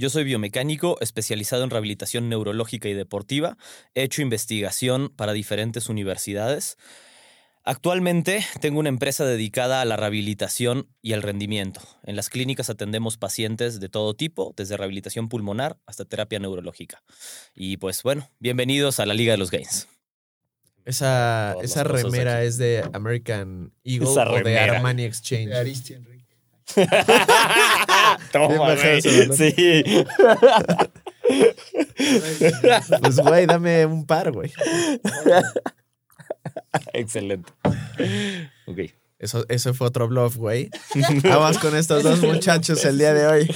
Yo soy biomecánico especializado en rehabilitación neurológica y deportiva. He hecho investigación para diferentes universidades. Actualmente tengo una empresa dedicada a la rehabilitación y al rendimiento. En las clínicas atendemos pacientes de todo tipo, desde rehabilitación pulmonar hasta terapia neurológica. Y pues bueno, bienvenidos a la Liga de los Gains. Esa, esa remera es de American Eagle Esa o de. Armani Exchange. De Aristi Enrique. Toma, güey. Sí. Pues, güey, dame un par, güey. Excelente. Ok. Eso, eso fue otro bluff, güey. Vamos con estos dos muchachos el día de hoy.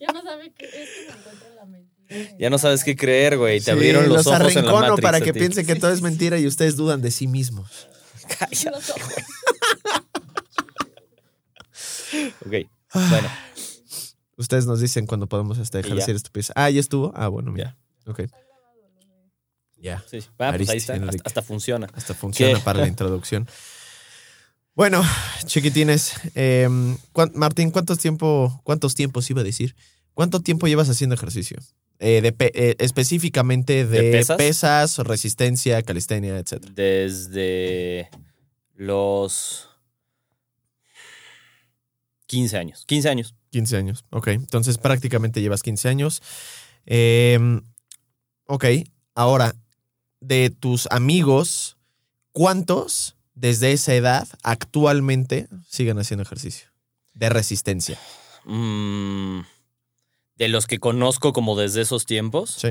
Ya no sabe qué es que me encuentra la mentira. Ya no sabes qué creer, güey. Te Sí, abrieron los, ojos en la arrincono Matrix. para a que piensen que todo es mentira y ustedes dudan de sí mismos. Cállate. Ok. Bueno, Ustedes nos dicen cuando podemos este, Y ya. ejercer estupidez. Ah, ¿ya estuvo? Ah, bueno, mira. Ok. Ya. sí. Ah, pues ahí está. Hasta, hasta funciona. Hasta funciona ¿Qué? para la introducción. Bueno, chiquitines. eh, ¿cuán- Martín, ¿cuántos, tiempo, ¿cuántos tiempos iba a decir? ¿Cuánto tiempo llevas haciendo ejercicio? Eh, de pe- eh, específicamente de, ¿De pesas? pesas, resistencia, calistenia, etc. Desde los 15 años. 15 años. 15 años. Ok, entonces prácticamente llevas 15 años. Eh, ok, ahora, de tus amigos, ¿cuántos desde esa edad actualmente siguen haciendo ejercicio? De resistencia. Mm, de los que conozco como desde esos tiempos. Sí.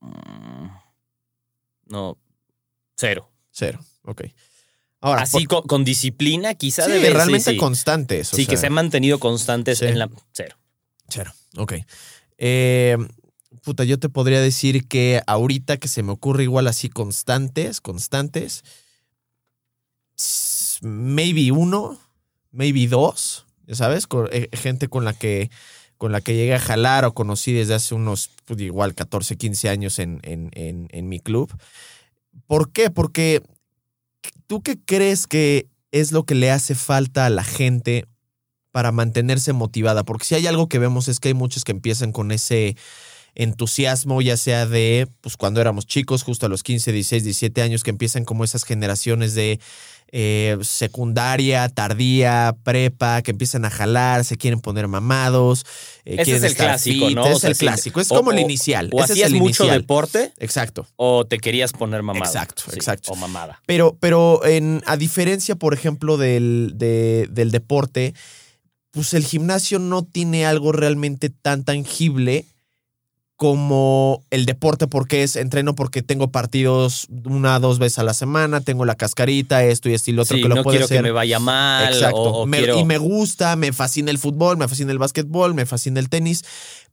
Mm, no. Cero. Cero. Ok. Ahora, Así con, con disciplina, quizá sí, debe realmente sí. constantes. o Sí, que se han mantenido constantes Sí. en la. Cero. Cero. Ok. Eh, puta, yo te podría decir que ahorita que se me ocurre igual así constantes, constantes, maybe uno, maybe dos, ya sabes, con, eh, gente con la que con la que llegué a jalar o conocí desde hace unos, pues, igual, 14, 15 años en, en, en, en mi club. ¿Por qué? Porque tú qué crees que es lo que le hace falta a la gente para mantenerse motivada, porque si hay algo que vemos es que hay muchos que empiezan con ese entusiasmo, ya sea de, pues cuando éramos chicos, justo a los 15, 16, 17 años, que empiezan como esas generaciones de eh, secundaria, tardía, prepa, que empiezan a jalar, se quieren poner mamados, eh, Ese es el clásico, fit, ¿no? O Es sea, el clásico, es o- como el inicial. O ese es hacías el mucho inicial. deporte Exacto. o te querías poner mamado. Exacto, Sí, exacto. O mamada. Pero, pero en, a diferencia, por ejemplo, del, de- del deporte, pues el gimnasio no tiene algo realmente tan tangible como el deporte, porque es entreno porque tengo partidos una dos veces a la semana, tengo la cascarita, esto y esto y lo otro Sí, que lo no puede quiero ser. que me vaya mal. Exacto. O, o Me- quiero... Y me gusta, me fascina el fútbol, me fascina el básquetbol, me fascina el tenis,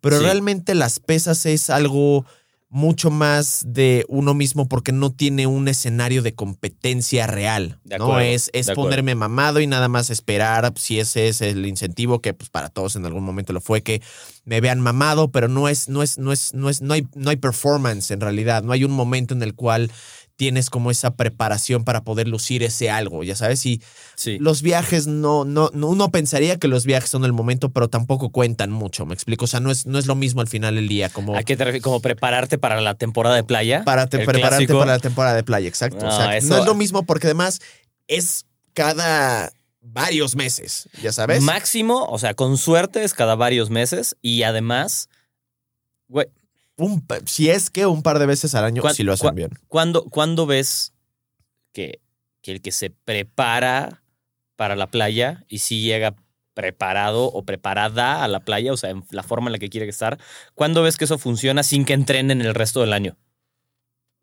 pero Sí. realmente las pesas es algo mucho más de uno mismo porque no tiene un escenario de competencia real. De no es, es acuerdo. ponerme mamado y nada más esperar si ese es el incentivo que pues para todos en algún momento lo fue que me vean mamado, pero no es no es no es no es no hay no hay performance en realidad, no hay un momento en el cual tienes como esa preparación para poder lucir ese algo, ya sabes, y Sí. los viajes no, no, no- uno pensaría que los viajes son el momento, pero tampoco cuentan mucho, me explico. O sea, no es, no es lo mismo al final del día, como ¿A qué te refieres? ¿Como prepararte para la temporada de playa? para te- prepararte clásico. para la temporada de playa, exacto. No, o sea, eso- no es lo mismo porque además es cada varios meses, ya sabes. Máximo, o sea, con suerte es cada varios meses y además, güey, Un si es que un par de veces al año ¿Cuán- si lo hacen bien. ¿cuándo, cuándo ves que, que el que se prepara para la playa y sí llega preparado o preparada a la playa, o sea, en la forma en la que quiere estar, ¿cuándo ves que eso funciona sin que entrenen el resto del año?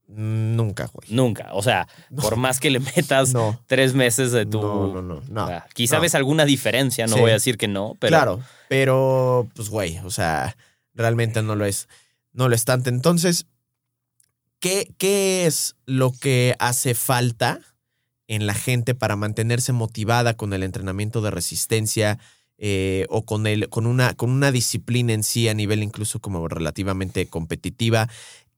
Nunca, güey. Nunca. O sea, No. por más que le metas No. tres meses de tu... No, no, no, no. o sea, quizá ves alguna diferencia, no Sí. voy a decir que no, pero... Claro, pero pues güey, o sea, realmente no lo es, no lo es tanto. Entonces, ¿qué, qué es lo que hace falta en la gente para mantenerse motivada con el entrenamiento de resistencia eh, o con, el, con, una, con una disciplina en sí a nivel incluso como relativamente competitiva?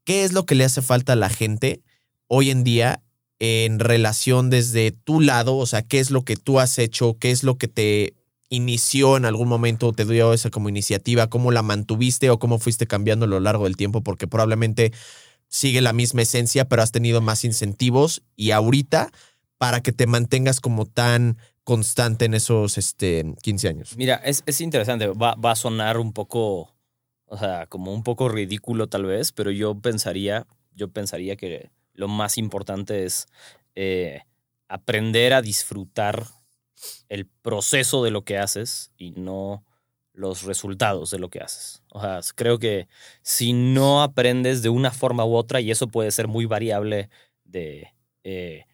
¿Qué es lo que le hace falta a la gente hoy en día en relación desde tu lado? O sea, ¿qué es lo que tú has hecho? ¿Qué es lo que te inició en algún momento, te dio esa como iniciativa? ¿Cómo la mantuviste o cómo fuiste cambiando a lo largo del tiempo? Porque probablemente sigue la misma esencia, pero has tenido más incentivos y ahorita para que te mantengas como tan constante en esos este, 15 años. Mira, es, es interesante. Va, va a sonar un poco, o sea, como un poco ridículo tal vez, pero yo pensaría, yo pensaría que lo más importante es eh, aprender a disfrutar el proceso de lo que haces y no los resultados de lo que haces. O sea, creo que si no aprendes de una forma u otra, y eso puede ser muy variable de, eh,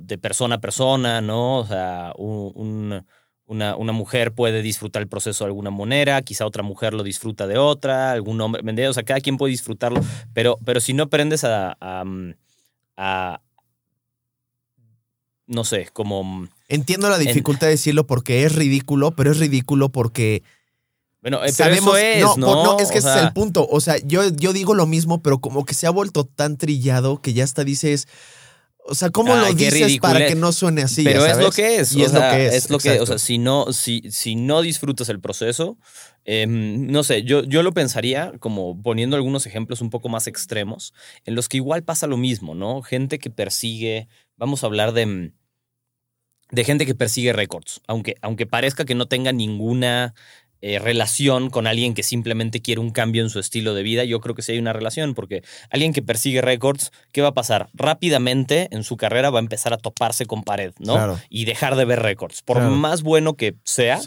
de persona a persona, ¿no? O sea, un- un- una, una mujer puede disfrutar el proceso de alguna manera, quizá otra mujer lo disfruta de otra, algún hombre, ¿me? O sea, cada quien puede disfrutarlo, pero, pero si no aprendes a, a, a- no sé, como... Entiendo la dificultad de decirlo porque es ridículo, pero es ridículo porque Bueno, eh, pero sabemos. eso es, no, ¿no? por- no, es que O ese es el punto. O sea, yo, yo digo lo mismo, pero como que se ha vuelto tan trillado que ya hasta dices. O sea, ¿cómo Ay, lo dices para que no suene así? pero ya es lo que es. Y o es lo que es. lo que, o sea, si no, si, si no disfrutas el proceso, em, no sé, yo, yo lo pensaría como poniendo algunos ejemplos un poco más extremos, en los que igual pasa lo mismo, ¿no? Gente que persigue, vamos a hablar de, mm, de gente que persigue récords, aunque, aunque parezca que no tenga ninguna eh, relación con alguien que simplemente quiere un cambio en su estilo de vida, yo creo que sí hay una relación, porque alguien que persigue récords, ¿qué va a pasar? Rápidamente en su carrera va a empezar a toparse con pared, ¿no? Claro. Y dejar de ver récords. Por Claro. más bueno que sea,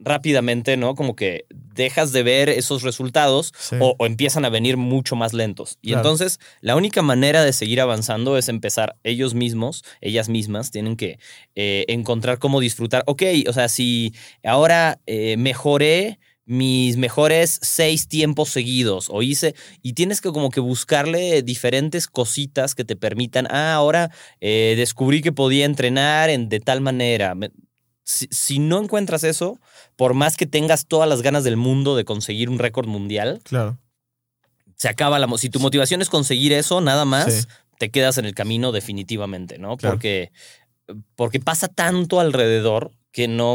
rápidamente, ¿no? Como que dejas de ver esos resultados sí. o, o empiezan a venir mucho más lentos. Y Claro. entonces la única manera de seguir avanzando es empezar ellos mismos, ellas mismas, tienen que eh, encontrar cómo disfrutar. Ok, o sea, si ahora eh, mejoré mis mejores seis tiempos seguidos o hice y tienes que como que buscarle diferentes cositas que te permitan, ah, ahora eh, descubrí que podía entrenar en, de tal manera. Si, si no encuentras eso, por más que tengas todas las ganas del mundo de conseguir un récord mundial, Claro. se acaba la... Si tu motivación es conseguir eso, nada más, Sí. te quedas en el camino definitivamente, ¿no? Claro. Porque, porque pasa tanto alrededor que no...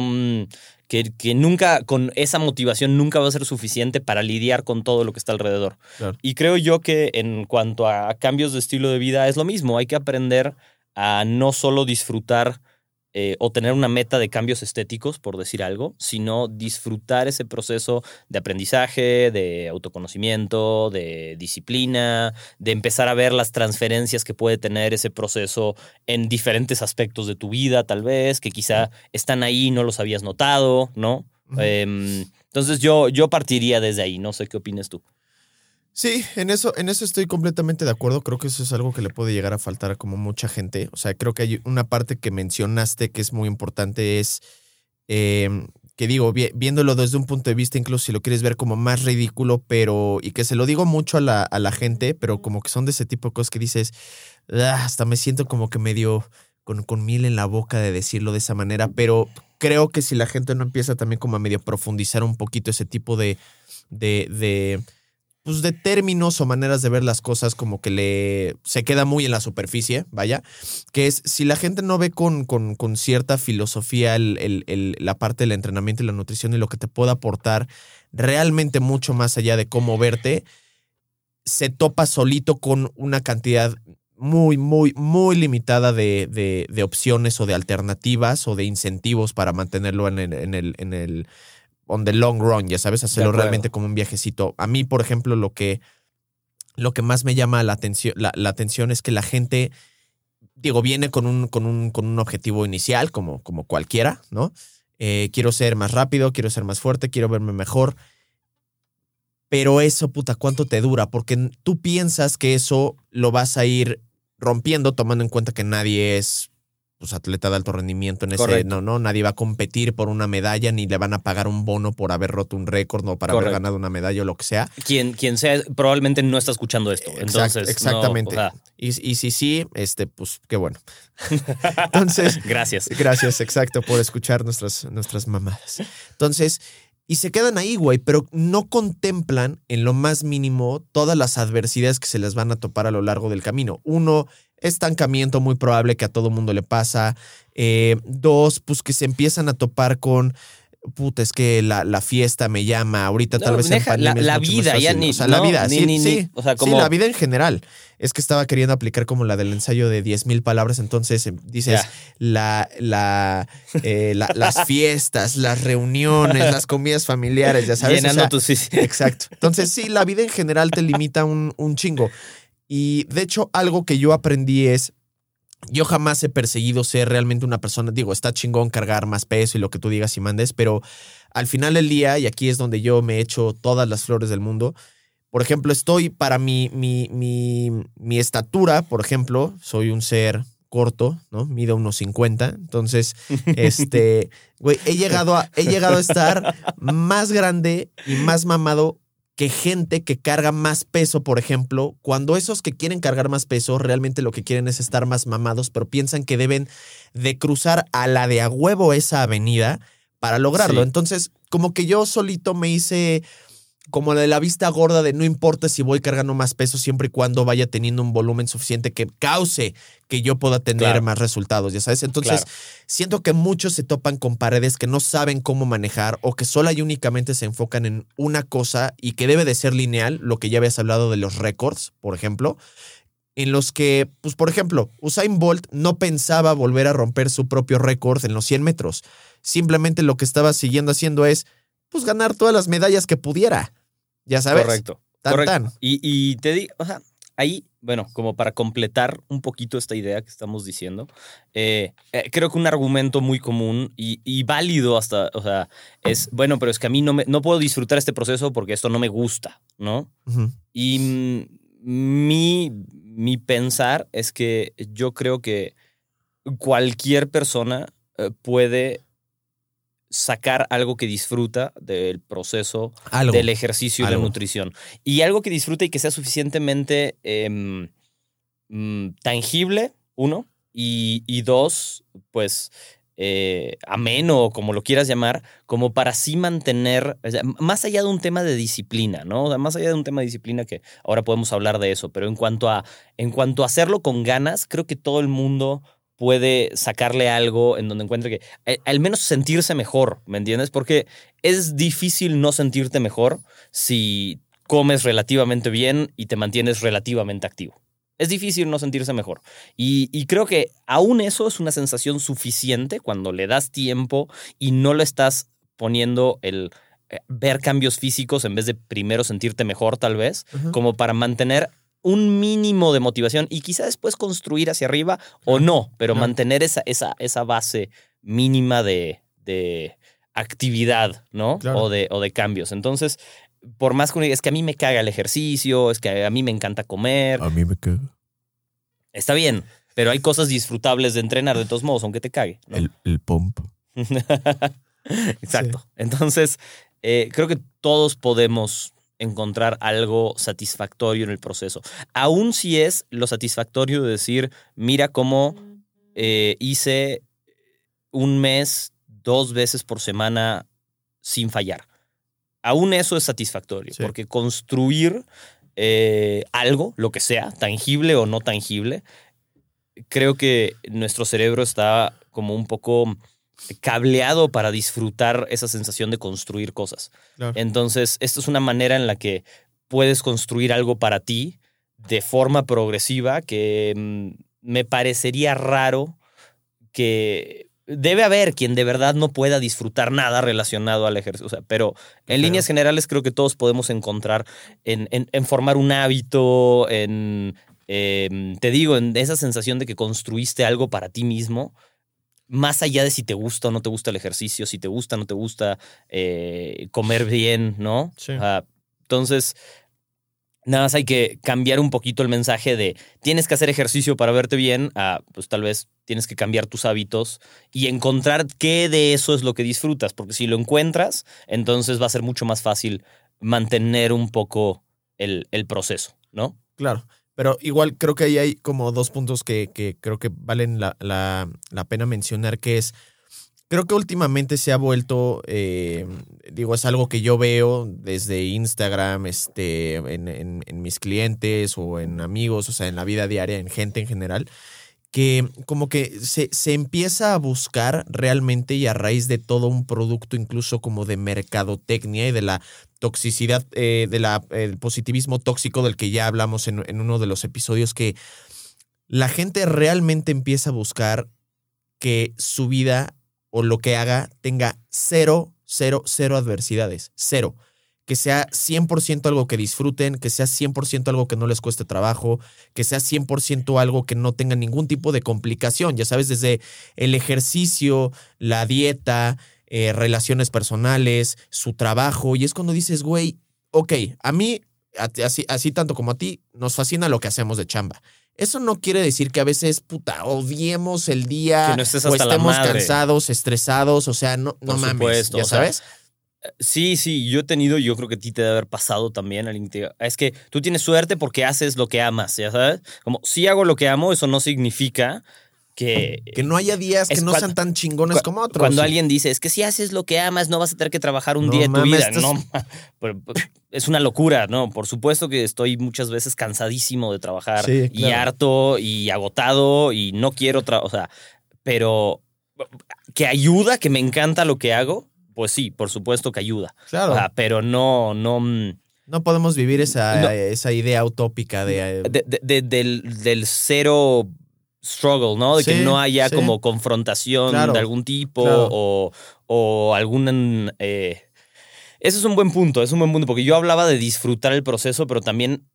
Que, que nunca, con esa motivación, nunca va a ser suficiente para lidiar con todo lo que está alrededor. Claro. Y creo yo que en cuanto a cambios de estilo de vida es lo mismo. Hay que aprender a no solo disfrutar eh, o tener una meta de cambios estéticos, por decir algo, sino disfrutar ese proceso de aprendizaje, de autoconocimiento, de disciplina, de empezar a ver las transferencias que puede tener ese proceso en diferentes aspectos de tu vida, tal vez, que quizá están ahí y no los habías notado, ¿no? Em, entonces yo, yo partiría desde ahí, no sé qué opinas tú. Sí, en eso, en eso estoy completamente de acuerdo. Creo que eso es algo que le puede llegar a faltar a como mucha gente. O sea, creo que hay una parte que mencionaste que es muy importante, es eh, que digo, vi- viéndolo desde un punto de vista, incluso si lo quieres ver como más ridículo, pero, y que se lo digo mucho a la, a la gente, pero como que son de ese tipo de cosas que dices, "Ah, hasta me siento como que medio con, con mil en la boca de decirlo de esa manera, pero creo que si la gente no empieza también como a medio profundizar un poquito ese tipo de, de, de pues de términos o maneras de ver las cosas como que le se queda muy en la superficie, vaya, que es si la gente no ve con, con, con cierta filosofía el, el- el- la parte del entrenamiento y la nutrición y lo que te puede aportar realmente mucho más allá de cómo verte, se topa solito con una cantidad muy, muy, muy limitada de, de- opciones o de alternativas o de incentivos para mantenerlo en el, en el, en el on the long run, ya sabes, hacerlo realmente como un viajecito. A mí, por ejemplo, lo que, lo que más me llama la atención, la, la atención es que la gente, digo, viene con un, con un, con un objetivo inicial, como, como cualquiera, ¿no? Eh, quiero ser más rápido, quiero ser más fuerte, quiero verme mejor. Pero eso, puta, ¿cuánto te dura? Porque tú piensas que eso lo vas a ir rompiendo tomando en cuenta que nadie es pues, atleta de alto rendimiento en ese. No, no, nadie va a competir por una medalla ni le van a pagar un bono por haber roto un récord o para haber ganado una medalla o lo que sea. Quien, quien sea, probablemente no está escuchando esto. Exact- Entonces, no, exactamente. o sea, Y, y si sí, este, pues qué bueno. Entonces, gracias. Gracias, exacto, por escuchar nuestras, nuestras mamadas. Entonces, y se quedan ahí, güey, pero no contemplan en lo más mínimo todas las adversidades que se les van a topar a lo largo del camino. Uno, estancamiento muy probable que a todo mundo le pasa. Eh, dos, pues que se empiezan a topar con... Puta, es que la, la fiesta me llama. Ahorita tal vez deja, la- vida, ya ni- O sea, la vida, ni- sí, ni- ni- sí. o sea, Sí, como- la vida en general. Es que estaba queriendo aplicar como la del ensayo de 10.000 palabras, entonces eh, dices la, la, eh, la- las fiestas, las reuniones, las comidas familiares, ya sabes. O Llenando sea, tus... sí, sí. Exacto. Entonces, sí, la vida en general te limita un, un chingo. Y de hecho, algo que yo aprendí es. Yo jamás he perseguido ser realmente una persona. Digo, está chingón cargar más peso y lo que tú digas y mandes, pero al final del día, y aquí es donde yo me echo todas las flores del mundo. Por ejemplo, estoy para mi, mi, mi, mi estatura, por ejemplo, soy un ser corto, ¿no? Mido unos 50. Entonces, este, güey, he llegado a, he llegado a estar más grande y más mamado que gente que carga más peso, por ejemplo, cuando esos que quieren cargar más peso realmente lo que quieren es estar más mamados, pero piensan que deben de cruzar a la de a huevo esa avenida para lograrlo. Sí. Entonces, como que yo solito me hice como la de la vista gorda de no importa si voy cargando más peso siempre y cuando vaya teniendo un volumen suficiente que cause que yo pueda tener Claro. más resultados, ya sabes. Entonces, Claro. siento que muchos se topan con paredes que no saben cómo manejar o que sola y únicamente se enfocan en una cosa y que debe de ser lineal, lo que ya habías hablado de los récords, por ejemplo, en los que, pues por ejemplo, Usain Bolt no pensaba volver a romper su propio récord en los 100 metros. Simplemente lo que estaba siguiendo haciendo es, pues ganar todas las medallas que pudiera. Ya sabes. Correcto. Tan, correcto. tan. Y, y te digo, o sea, ahí, bueno, como para completar un poquito esta idea que estamos diciendo, eh, eh, creo que un argumento muy común y, y válido hasta, o sea, es, bueno, pero es que a mí no, me, no puedo disfrutar este proceso porque esto no me gusta, ¿no? Y mm, mi, mi pensar es que yo creo que cualquier persona eh, puede sacar algo que disfruta del proceso Algo. del ejercicio y la Algo. nutrición. Y algo que disfrute y que sea suficientemente em, mm, tangible, uno, y, y dos, pues eh, ameno o como lo quieras llamar, como para sí mantener, o sea, m- más allá de un tema de disciplina, ¿no? O sea, más allá de un tema de disciplina que ahora podemos hablar de eso, pero en cuanto a, en cuanto a hacerlo con ganas, creo que todo el mundo puede sacarle algo en donde encuentre que eh, al menos sentirse mejor, ¿me entiendes? Porque es difícil no sentirte mejor si comes relativamente bien y te mantienes relativamente activo. Es difícil no sentirse mejor. Y, y creo que aún eso es una sensación suficiente cuando le das tiempo y no le estás poniendo el eh, ver cambios físicos en vez de primero sentirte mejor tal vez, como para mantener un mínimo de motivación y quizá después construir hacia arriba o no, pero mantener esa, esa, esa base mínima de, de actividad, ¿no? Claro. O, de, o de cambios. Entonces, por más que uno diga, es que a mí me caga el ejercicio, es que a mí me encanta comer, A mí me queda. está bien, pero hay cosas disfrutables de entrenar de todos modos, aunque te cague. ¿no? El, el pump. Exacto. Entonces, eh, creo que todos podemos encontrar algo satisfactorio en el proceso. Aún si es lo satisfactorio de decir, mira cómo eh, hice un mes dos veces por semana sin fallar. Aún eso es satisfactorio, Sí. porque construir eh, algo, lo que sea, tangible o no tangible, creo que nuestro cerebro está como un poco cableado para disfrutar esa sensación de construir cosas. Claro. Entonces, esto es una manera en la que puedes construir algo para ti de forma progresiva que mm, me parecería raro que debe haber quien de verdad no pueda disfrutar nada relacionado al ejercicio. O sea, pero en Claro. líneas generales creo que todos podemos encontrar en, en- en formar un hábito, en, em, te digo, en esa sensación de que construiste algo para ti mismo, más allá de si te gusta o no te gusta el ejercicio, si te gusta o no te gusta eh, comer bien, ¿no? Sí. Entonces, Nada más hay que cambiar un poquito el mensaje de tienes que hacer ejercicio para verte bien a pues tal vez tienes que cambiar tus hábitos y encontrar qué de eso es lo que disfrutas, porque si lo encuentras, entonces va a ser mucho más fácil mantener un poco el, el proceso, ¿no? Claro. Pero igual creo que ahí hay como dos puntos que, que creo que valen la, la- la pena mencionar, que es, creo que últimamente se ha vuelto, eh, digo, es algo que yo veo desde Instagram, este, en, en- en mis clientes o en amigos, o sea, en la vida diaria, en gente en general, que como que se, se empieza a buscar realmente y a raíz de todo un producto incluso como de mercadotecnia y de la toxicidad, eh, del positivismo tóxico del que ya hablamos en, en uno de los episodios, que la gente realmente empieza a buscar que su vida o lo que haga tenga cero, cero, cero adversidades, cero. Que sea 100% algo que disfruten, que sea 100% algo que no les cueste trabajo, que sea 100% algo que no tenga ningún tipo de complicación, ya sabes, desde el ejercicio, la dieta, eh, relaciones personales, su trabajo, y es cuando dices, güey, ok, a mí, así, así tanto como a ti, nos fascina lo que hacemos de chamba. Eso no quiere decir que a veces, puta, odiemos el día Que no estés o estemos cansados, estresados, o sea, no, no Por mames, supuesto, ya sea, sabes. Sí, sí, yo he tenido, yo creo que a ti te debe haber pasado también. Es que tú tienes suerte porque haces lo que amas, ¿ya sabes? Como si hago lo que amo, eso no significa que... que no haya días que no sean tan chingones como otros. Cuando Sí. alguien dice, es que si haces lo que amas, no vas a tener que trabajar un No día de tu vida. estás- No, pero, pues, es una locura, ¿no? Por supuesto que estoy muchas veces cansadísimo de trabajar Sí, y harto y agotado y no quiero trabajar, o sea, pero que ayuda, que me encanta lo que hago, pues sí, por supuesto que ayuda. Claro. O sea, pero no, no... mm, No podemos vivir esa, No. esa idea utópica de... eh, de- de- de- del, del cero struggle, ¿no? De que no haya sí. como confrontación Claro, de algún tipo claro. o, o algún... eh, ese es un buen punto, es un buen punto, porque yo hablaba de disfrutar el proceso, pero también...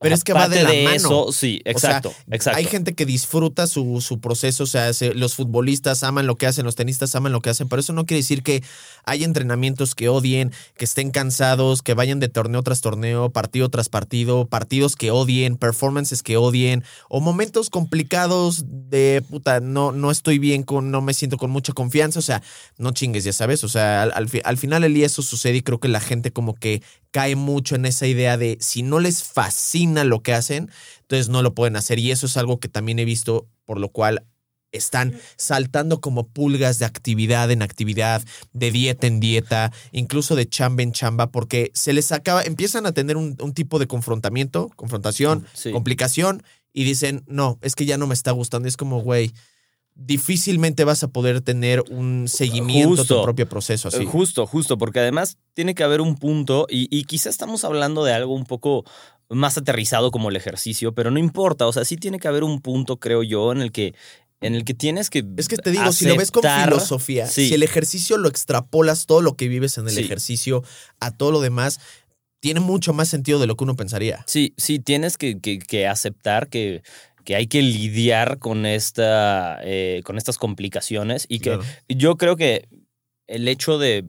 Pero es que va de la mano. eso, sí, O sea, exacto, exacto. Hay gente que disfruta su, su proceso, o sea, se- los futbolistas aman lo que hacen, los tenistas aman lo que hacen, pero eso no quiere decir que hay entrenamientos que odien, que estén cansados, que vayan de torneo tras torneo, partido tras partido, partidos que odien, performances que odien, o momentos complicados de puta, no, no estoy bien con, no me siento con mucha confianza, o sea, no chingues, ya sabes, o sea, al, al al final el día eso sucede y creo que la gente como que cae mucho en esa idea de si no les fascina lo que hacen, entonces no lo pueden hacer. Y eso es algo que también he visto, por lo cual están saltando como pulgas de actividad en actividad, de dieta en dieta, incluso de chamba en chamba, porque se les acaba, empiezan a tener un, un tipo de confrontamiento, confrontación, Sí. complicación, y dicen, no, es que ya no me está gustando. Es como, güey, difícilmente vas a poder tener un seguimiento a tu Justo. propio proceso así. Eh, Justo, justo, porque además tiene que haber un punto, y, y quizá estamos hablando de algo un poco más aterrizado como el ejercicio, pero no importa, o sea, sí tiene que haber un punto, creo yo, en el que, en el que tienes que... Es que te digo, si lo ves con aceptar- filosofía, sí. si el ejercicio lo extrapolas todo lo que vives en el Sí. ejercicio a todo lo demás, tiene mucho más sentido de lo que uno pensaría. Sí, sí, tienes que, que- que aceptar que, que hay que lidiar con, esta, eh, con estas complicaciones y que Claro. yo creo que el hecho de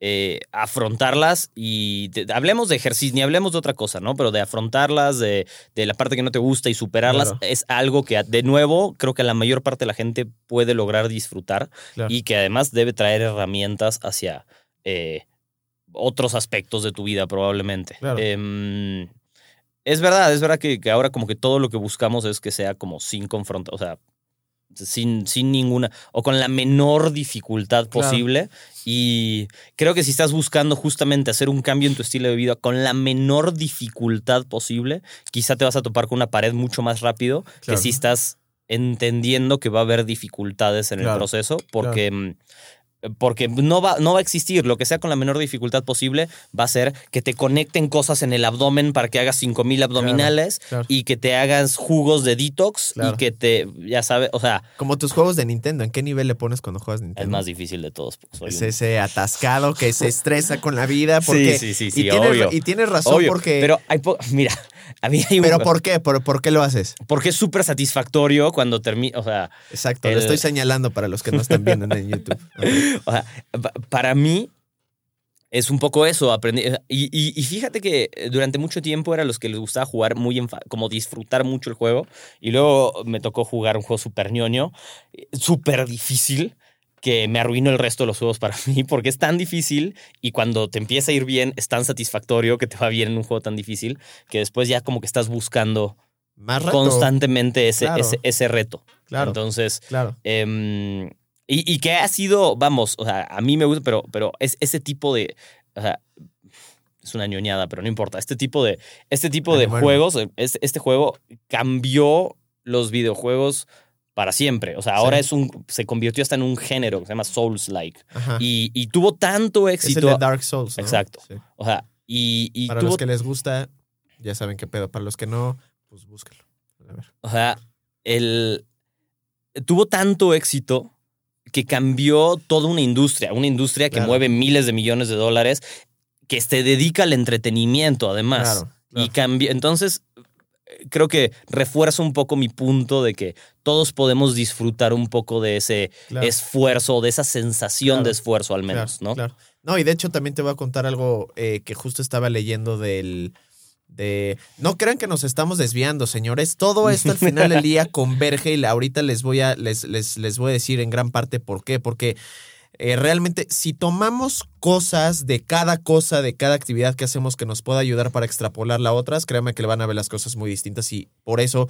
eh, afrontarlas y te- hablemos de ejercicio, ni hablemos de otra cosa, ¿no? Pero de afrontarlas, de, de la parte que no te gusta y superarlas, Claro. es algo que, de nuevo, creo que la mayor parte de la gente puede lograr disfrutar Claro. y que además debe traer herramientas hacia eh, otros aspectos de tu vida, probablemente. Claro. Em, es verdad, es verdad que, que ahora como que todo lo que buscamos es que sea como sin confrontar, o sea, sin, sin ninguna, o con la menor dificultad Claro. posible. Y creo que si estás buscando justamente hacer un cambio en tu estilo de vida con la menor dificultad posible, quizá te vas a topar con una pared mucho más rápido Claro. que si estás entendiendo que va a haber dificultades en el proceso, porque... Porque no va, no va a existir. Lo que sea con la menor dificultad posible va a ser que te conecten cosas en el abdomen para que hagas 5000 abdominales claro. y que te hagas jugos de detox Claro. y que te, ya sabes, o sea, Como tus juegos de Nintendo, ¿en qué nivel le pones cuando juegas Nintendo? el más difícil de todos. Es ese atascado que se estresa con la vida. Porque, sí, sí, sí, y, tienes, obvio. y tienes razón Obvio, porque... Pero hay po- mira, un- ¿Pero por qué? ¿Por, por qué lo haces? porque es súper satisfactorio cuando termina, o sea, Exacto, El- lo estoy señalando para los que no están viendo en YouTube. o sea, pa- para mí es un poco eso, aprendí. Y, y- y fíjate que eh, durante mucho tiempo era los que les gustaba jugar muy, como disfrutar mucho el juego. Y luego me tocó jugar un juego súper ñoño, eh, súper difícil, que me arruinó el resto de los juegos para mí, porque es tan difícil y cuando te empieza a ir bien, es tan satisfactorio que te va bien en un juego tan difícil, que después ya como que estás buscando Más reto. constantemente ese, Claro. ese, ese reto. Claro, Entonces, claro. Em, y, y que ha sido, vamos, o sea, a mí me gusta, pero, pero es ese tipo de. O sea, es una ñoñada, pero no importa. Este tipo de, este tipo de juegos, este, este juego cambió los videojuegos para siempre. O sea, ahora Sí. es un. se convirtió hasta en un género que se llama Souls-like. Y, y tuvo tanto es el éxito. de Dark Souls. ¿no? Exacto. Sí. O sea, y, y Para tuvo los que les gusta, ya saben qué pedo. Para los que no, pues búscalo. A ver. O sea, el, tuvo tanto éxito que cambió toda una industria, una industria que Claro. mueve miles de millones de dólares, que se dedica al entretenimiento además. Claro. Y claro. cambió. Entonces, creo que refuerza un poco mi punto de que todos podemos disfrutar un poco de ese Claro. esfuerzo, de esa sensación Claro. de esfuerzo al menos, Claro, ¿no? Claro. No, y de hecho también te voy a contar algo eh, que justo estaba leyendo del. De, no crean que nos estamos desviando, señores. Todo esto al final del día converge y ahorita les voy a, les, les, les voy a decir en gran parte por qué. Porque eh, realmente, si tomamos cosas de cada cosa, de cada actividad que hacemos que nos pueda ayudar para extrapolarla a otras, créanme que le van a ver las cosas muy distintas y por eso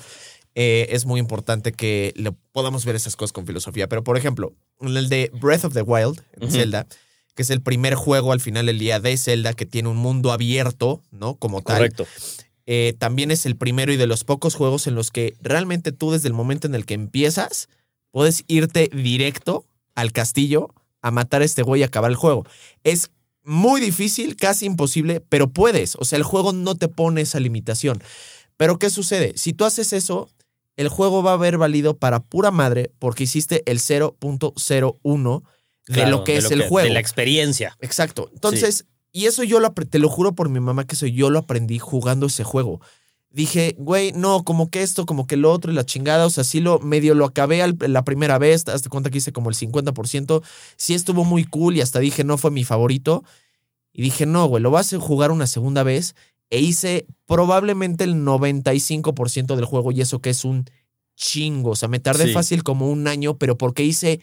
eh, es muy importante que le podamos ver esas cosas con filosofía. Pero, por ejemplo, en el de Breath of the Wild, en. Zelda, que es el primer juego al final del día de Zelda que tiene un mundo abierto, ¿no? Como tal. Correcto. Eh, también es el primero y de los pocos juegos en los que realmente tú desde el momento en el que empiezas, puedes irte directo al castillo a matar a este güey y acabar el juego. Es muy difícil, casi imposible, pero puedes. O sea, el juego no te pone esa limitación. Pero ¿qué sucede? Si tú haces eso, el juego va a haber valido para pura madre porque hiciste el 0.01 de Claro, lo que es el juego. De la experiencia. Exacto. Entonces, y eso yo lo, te lo juro por mi mamá que eso yo lo aprendí jugando ese juego. Dije, güey, no, como que esto, como que lo otro y la chingada, o sea, sí lo medio lo acabé al- la primera vez, hazte cuenta que hice como el 50%, sí estuvo muy cool y hasta dije, no fue mi favorito. Y dije, no, güey, lo vas a jugar una segunda vez e hice probablemente el 95% del juego y eso que es un chingo, o sea, me tardé Sí. fácil como un año, pero porque hice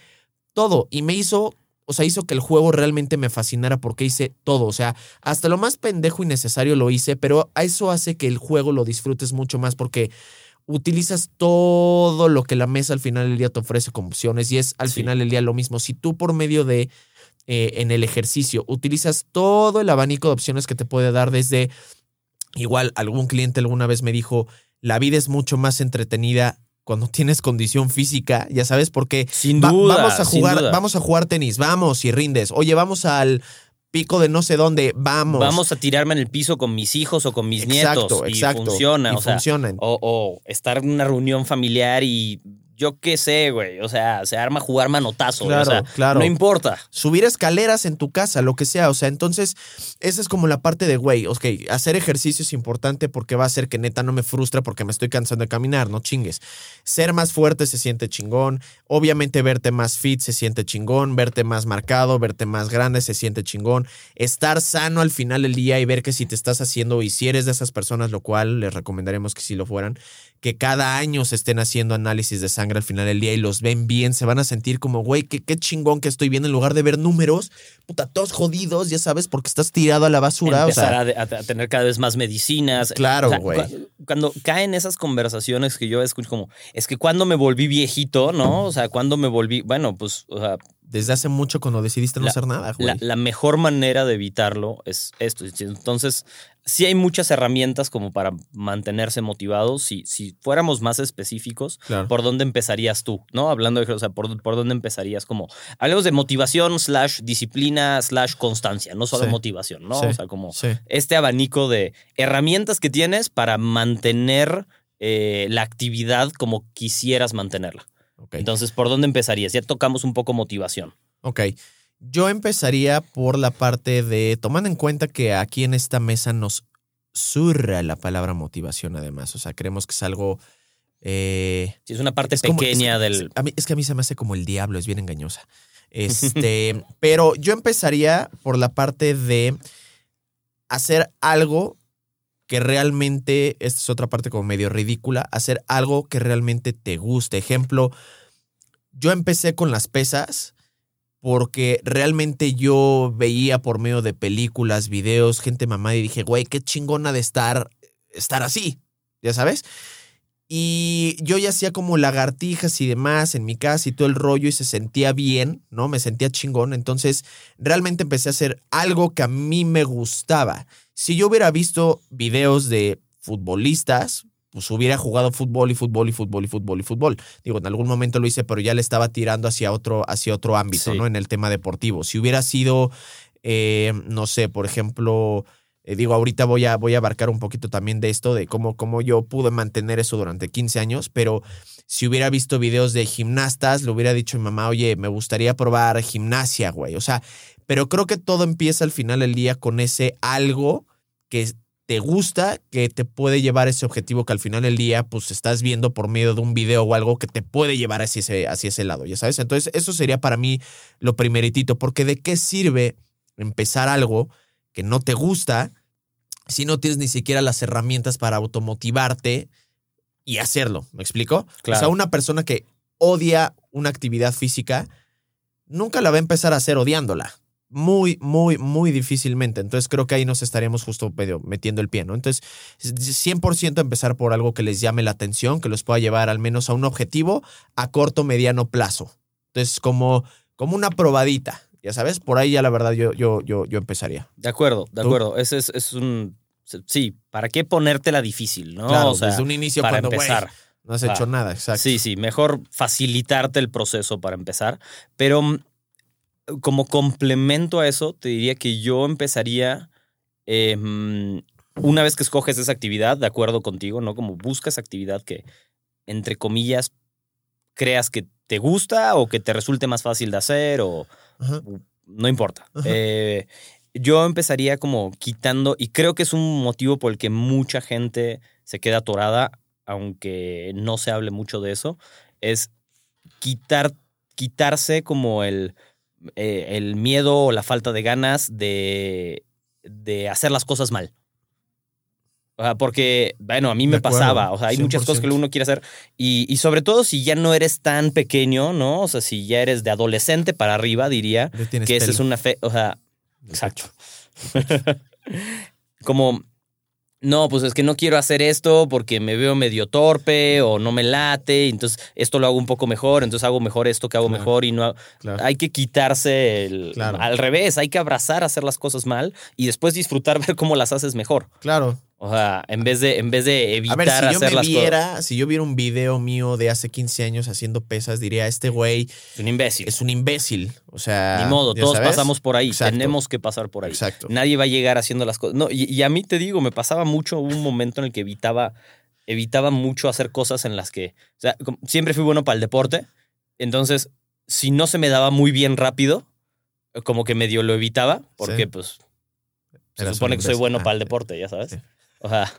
todo y me hizo o sea, hizo que el juego realmente me fascinara porque hice todo. O sea, hasta lo más pendejo y necesario lo hice, pero a eso hace que el juego lo disfrutes mucho más porque utilizas todo lo que la mesa al final del día te ofrece como opciones y es al Sí. final del día lo mismo. Si tú por medio de, eh, en el ejercicio, utilizas todo el abanico de opciones que te puede dar desde, igual algún cliente alguna vez me dijo, la vida es mucho más entretenida cuando tienes condición física, ya sabes, porque Sin Va- duda. vamos a sin jugar, duda. vamos a jugar tenis, vamos y rindes. Oye, vamos al pico de no sé dónde, vamos. Vamos a tirarme en el piso con mis hijos o con mis exacto, nietos. exacto. Y funciona. Y o sea. O, o estar en una reunión familiar y yo qué sé, güey. O sea, se arma jugar manotazo. Claro, o sea, claro. No importa. Subir escaleras en tu casa, lo que sea. O sea, entonces, esa es como la parte de, güey, ok, hacer ejercicio es importante porque va a hacer que neta no me frustre porque me estoy cansando de caminar, no chingues. Ser más fuerte se siente chingón. Obviamente verte más fit se siente chingón. Verte más marcado, verte más grande se siente chingón. Estar sano al final del día y ver que si te estás haciendo y si eres de esas personas, lo cual les recomendaremos que si lo fueran, que cada año se estén haciendo análisis de sangre al final del día y los ven bien, se van a sentir como, güey, qué, qué chingón que estoy bien en lugar de ver números, puta, todos jodidos, ya sabes, porque estás tirado a la basura. O Empezar sea, a, tener cada vez más medicinas. Claro, O sea, güey. cu- Cuando caen esas conversaciones que yo escucho como, es que cuando me volví viejito, ¿no? O sea, cuando me volví, bueno, pues, o sea, desde hace mucho cuando decidiste no La- hacer nada, güey. La, la mejor manera de evitarlo es esto. Entonces, sí hay muchas herramientas como para mantenerse motivados. Si, si fuéramos más específicos, Claro. ¿por dónde empezarías tú? ¿No? Hablando de, o sea, ¿por, por dónde empezarías? Como, hablemos de motivación, slash disciplina, slash constancia, no solo Sí. motivación, ¿no? Sí. O sea, como Sí. este abanico de herramientas que tienes para mantener eh, la actividad como quisieras mantenerla. Entonces, ¿por dónde empezarías? Ya tocamos un poco motivación. Ok. Yo empezaría por la parte de, tomando en cuenta que aquí en esta mesa nos surra la palabra motivación además. O sea, creemos que es algo... eh, Si es una parte es como- pequeña es- del... a mí- es que a mí se me hace como el diablo, es bien engañosa. Este, pero yo empezaría por la parte de hacer algo que realmente, esta es otra parte como medio ridícula, hacer algo que realmente te guste. Ejemplo, yo empecé con las pesas porque realmente yo veía por medio de películas, videos, gente mamá y dije, güey, qué chingona de estar, estar así, ya sabes. Y yo ya hacía como lagartijas y demás en mi casa y todo el rollo y se sentía bien, ¿no? Me sentía chingón. Entonces, realmente empecé a hacer algo que a mí me gustaba. Si yo hubiera visto videos de futbolistas, pues hubiera jugado fútbol y fútbol y fútbol y fútbol y fútbol. Digo, en algún momento lo hice, pero ya le estaba tirando hacia otro, hacia otro ámbito, Sí. ¿no? En el tema deportivo. Si hubiera sido, eh, no sé, por ejemplo, eh, digo, ahorita voy a, voy a abarcar un poquito también de esto, de cómo, cómo yo pude mantener eso durante 15 años, pero si hubiera visto videos de gimnastas, le hubiera dicho a mi mamá, oye, me gustaría probar gimnasia, güey. O sea, pero creo que todo empieza al final del día con ese algo que te gusta, que te puede llevar a ese objetivo que al final del día, pues estás viendo por medio de un video o algo que te puede llevar hacia ese, hacia ese lado, ya sabes. Entonces, eso sería para mí lo primeritito, porque ¿de qué sirve empezar algo que no te gusta si no tienes ni siquiera las herramientas para automotivarte y hacerlo? ¿Me explico? O sea, Claro. una persona que odia una actividad física nunca la va a empezar a hacer odiándola. Muy, muy, muy difícilmente. Entonces creo que ahí nos estaríamos justo medio metiendo el pie, ¿no? Entonces, 100% empezar por algo que les llame la atención, que los pueda llevar al menos a un objetivo a corto, mediano plazo. Entonces, como, como una probadita, ya sabes, por ahí ya la verdad yo, yo, yo, yo empezaría. De acuerdo, de ¿Tú? acuerdo. Ese es, es un. Sí, ¿para qué ponértela difícil, no? claro, o sea, desde un inicio para cuando, empezar. no has Ah, hecho nada, exacto. Sí, sí, mejor facilitarte el proceso para empezar. Pero como complemento a eso, te diría que yo empezaría, eh, mm, una vez que escoges esa actividad, de acuerdo contigo, ¿no? Como buscas actividad que, entre comillas, creas que te gusta o que te resulte más fácil de hacer o Ajá. no importa. Eh, yo empezaría como quitando, y creo que es un motivo por el que mucha gente se queda atorada, aunque no se hable mucho de eso, es quitar, quitarse como el, eh, el miedo o la falta de ganas de, de hacer las cosas mal. O sea, porque, bueno, a mí me acuerdo, pasaba, o sea, hay muchas cosas que 100%. uno quiere hacer y, y sobre todo si ya no eres tan pequeño, ¿no? O sea, si ya eres de adolescente para arriba, diría, que esa es una fe, o sea, exacto. Como, no, pues es que no quiero hacer esto porque me veo medio torpe o no me late, entonces esto lo hago un poco mejor, entonces hago mejor esto que hago Claro. mejor y no hago- Claro. hay que quitarse el Claro. al revés, hay que abrazar hacer las cosas mal y después disfrutar ver cómo las haces mejor. Claro. O sea, en vez de en vez de A evitar ver, si yo hacer me las cosas. viera, si yo viera un video mío de hace 15 años haciendo pesas, diría, este güey Es un imbécil. es un imbécil. O sea, Ni modo, ¿ya todos sabes? pasamos por ahí, Exacto. tenemos que pasar por ahí. Exacto. Nadie va a llegar haciendo las cosas. No, y, y a mí te digo, me pasaba mucho, un momento en el que evitaba, evitaba mucho hacer cosas en las que, o sea, siempre fui bueno para el deporte, entonces, si no se me daba muy bien rápido, como que medio lo evitaba, porque Sí. pues se Eras supone que soy bueno Ah, para el deporte, ya sabes. Sí. O sea,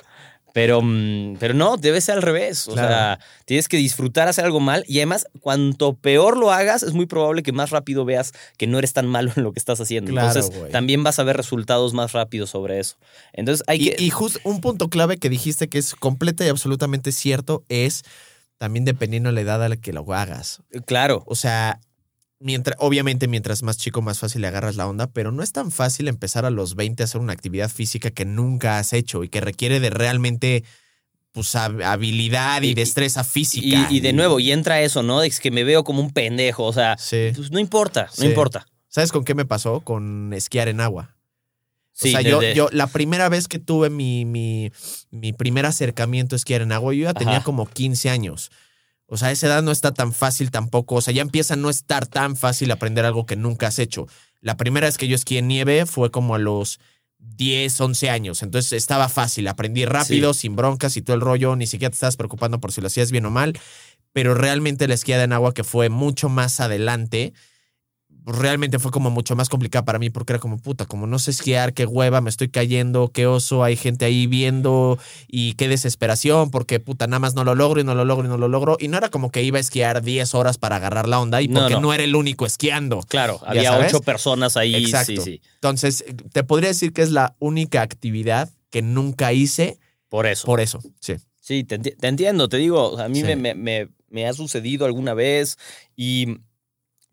pero, mm, pero no, debe ser al revés. O Claro. sea, tienes que disfrutar hacer algo mal y además, cuanto peor lo hagas, es muy probable que más rápido veas que no eres tan malo en lo que estás haciendo. Claro, Entonces, también vas a ver resultados más rápido sobre eso. Entonces, hay Y, que... y justo un punto clave que dijiste que es completa y absolutamente cierto es también dependiendo de la edad a la que lo hagas. claro, O sea, mientras, obviamente mientras más chico, más fácil le agarras la onda, pero no es tan fácil empezar a los 20 a hacer una actividad física que nunca has hecho y que requiere de realmente pues, hab- habilidad y, Y- destreza física. y, y de nuevo, y entra eso, ¿no? Es que me veo como un pendejo, o sea, Sí. pues no importa, no Sí. importa. ¿Sabes con qué me pasó? Con esquiar en agua. Sí, o sea, yo, yo la primera vez que tuve mi, mi, mi primer acercamiento a esquiar en agua, yo ya tenía Ajá. como 15 años. O sea, a esa edad no está tan fácil tampoco. O sea, ya empieza a no estar tan fácil aprender algo que nunca has hecho. La primera vez que yo esquié en nieve fue como a los 10, 11 años. Entonces estaba fácil. Aprendí rápido, sin broncas y todo el rollo. Ni siquiera te estabas preocupando por si lo hacías bien o mal. Pero realmente la esquiada en agua que fue mucho más adelante, realmente fue como mucho más complicada para mí porque era como puta, como no sé esquiar, qué hueva, me estoy cayendo, qué oso, hay gente ahí viendo y qué desesperación porque puta, nada más no lo logro y no lo logro y no lo logro. Y no era como que iba a esquiar 10 horas para agarrar la onda y porque no. no, era el único esquiando. Claro, había ocho personas ahí. Exacto. Sí, sí. Entonces, te podría decir que es la única actividad que nunca hice Por eso. por eso. Sí. Sí, te, enti- te entiendo, te digo, a mí Sí. me, me- me- me ha sucedido alguna vez y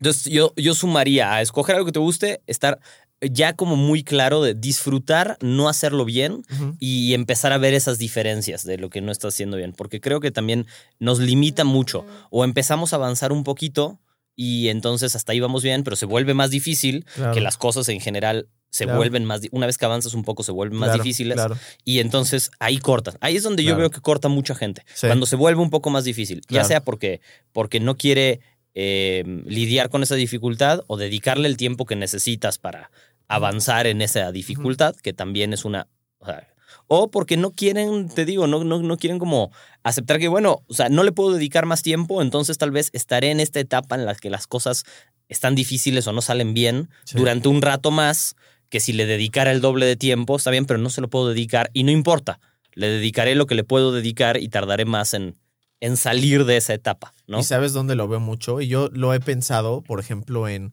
entonces yo, yo sumaría a escoger algo que te guste, estar ya como muy claro de disfrutar, no hacerlo bien y empezar a ver esas diferencias de lo que no estás haciendo bien, porque creo que también nos limita mucho o empezamos a avanzar un poquito y entonces hasta ahí vamos bien, pero se vuelve más difícil Claro. que las cosas en general se Claro. vuelven más, una vez que avanzas un poco se vuelven más difíciles Claro. y entonces ahí cortan. Ahí es donde yo veo que corta mucha gente. Sí. Cuando se vuelve un poco más difícil. Ya sea porque, porque no quiere eh, lidiar con esa dificultad o dedicarle el tiempo que necesitas para avanzar en esa dificultad, que también es una... O, sea, o porque no quieren, te digo, no, no, no quieren como aceptar que, bueno, o sea, no le puedo dedicar más tiempo, entonces tal vez estaré en esta etapa en la que las cosas están difíciles o no salen bien Sí. durante un rato más que si le dedicara el doble de tiempo, está bien, pero no se lo puedo dedicar y no importa. Le dedicaré lo que le puedo dedicar y tardaré más en, en salir de esa etapa, ¿no? ¿Y sabes dónde lo veo mucho? Y yo lo he pensado, por ejemplo, en.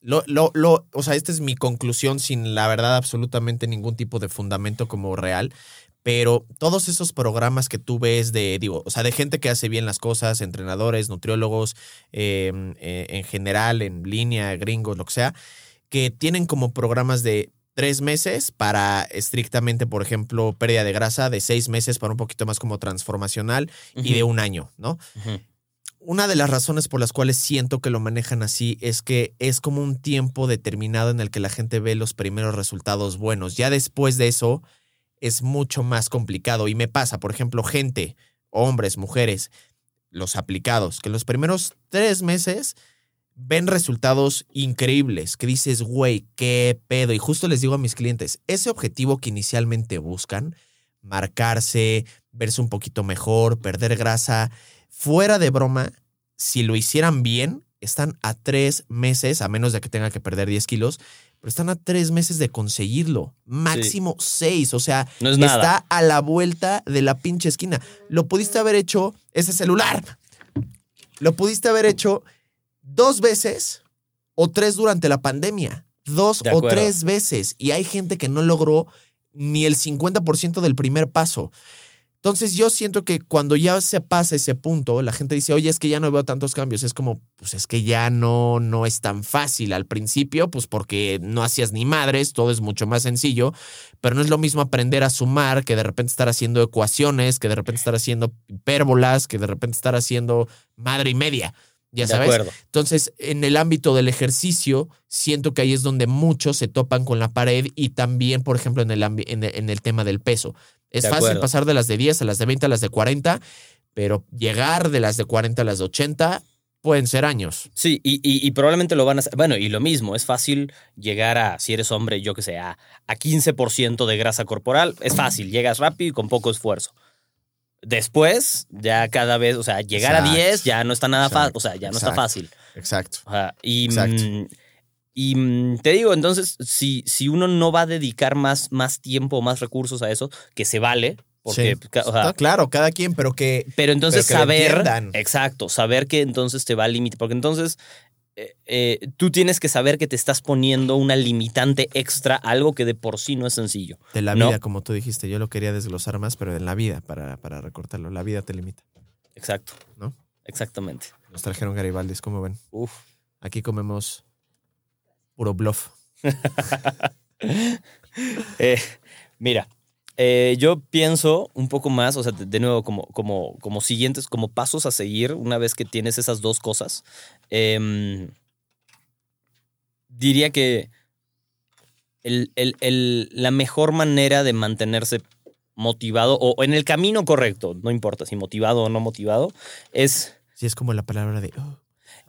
Lo, lo, lo, o sea, esta es mi conclusión sin la verdad absolutamente ningún tipo de fundamento como real. Pero todos esos programas que tú ves de, digo, o sea, de gente que hace bien las cosas, entrenadores, nutriólogos, eh, eh, en general, en línea, gringos, lo que sea, que tienen como programas de tres meses para estrictamente, por ejemplo, pérdida de grasa, de seis meses para un poquito más como transformacional y de un año, ¿no? Una de las razones por las cuales siento que lo manejan así es que es como un tiempo determinado en el que la gente ve los primeros resultados buenos. Ya después de eso es mucho más complicado y me pasa, por ejemplo, gente, hombres, mujeres, los aplicados, que los primeros tres meses ven resultados increíbles, que dices, güey, qué pedo. Y justo les digo a mis clientes, ese objetivo que inicialmente buscan, marcarse, verse un poquito mejor, perder grasa, fuera de broma, si lo hicieran bien, están a tres meses, a menos de que tenga que perder 10 kilos, pero están a tres meses de conseguirlo. Máximo seis. O sea, No es está nada. a la vuelta de la pinche esquina. Lo pudiste haber hecho ese celular. Lo pudiste haber hecho dos veces o tres durante la pandemia. Dos o tres veces. Y hay gente que no logró ni el 50% del primer paso. Entonces yo siento que cuando ya se pasa ese punto, la gente dice, oye, es que ya no veo tantos cambios. Es como, pues es que ya no, no es tan fácil al principio, pues porque no hacías ni madres, todo es mucho más sencillo, pero no es lo mismo aprender a sumar que de repente estar haciendo ecuaciones, que de repente estar haciendo hipérbolas, que de repente estar haciendo madre y media. Ya de sabes. acuerdo. Entonces, en el ámbito del ejercicio, siento que ahí es donde muchos se topan con la pared y también, por ejemplo, en el, en el, en el tema del peso. Es De fácil acuerdo. pasar de las de 10 a las de 20 a las de 40, pero llegar de las de 40 a las de 80 pueden ser años. Sí, y, y- y probablemente lo van a hacer. Bueno, y lo mismo, es fácil llegar a, si eres hombre, yo que sé, a, a 15% de grasa corporal. Es fácil, llegas rápido y con poco esfuerzo. Después, ya cada vez, o sea, llegar a Exacto. 10 ya no está nada fácil, o sea, ya no está fácil. Exacto. Y Exacto. mm, y mm, te digo, entonces, si, si uno no va a dedicar más, más tiempo, más recursos a eso, que se vale, porque, Sí. ca- o sea, Está claro, cada quien, pero que pero entonces Pero que saber, exacto, saber que entonces te va a limitar, porque entonces eh, eh, tú tienes que saber que te estás poniendo una limitante extra, algo que de por sí no es sencillo. de la No. vida, como tú dijiste, yo lo quería desglosar más, pero en la vida, para, para recortarlo, la vida te limita. Exacto. ¿No? Exactamente. Nos trajeron Garibaldis, ¿cómo ven? Uf. Aquí comemos puro bluff. Eh, mira, eh, yo pienso un poco más, o sea, de, nuevo, como, como, como siguientes, como pasos a seguir una vez que tienes esas dos cosas. em, diría que el- el- el- la mejor manera de mantenerse motivado o en el camino correcto, no importa si motivado o no motivado, es Sí, es como la palabra de... oh,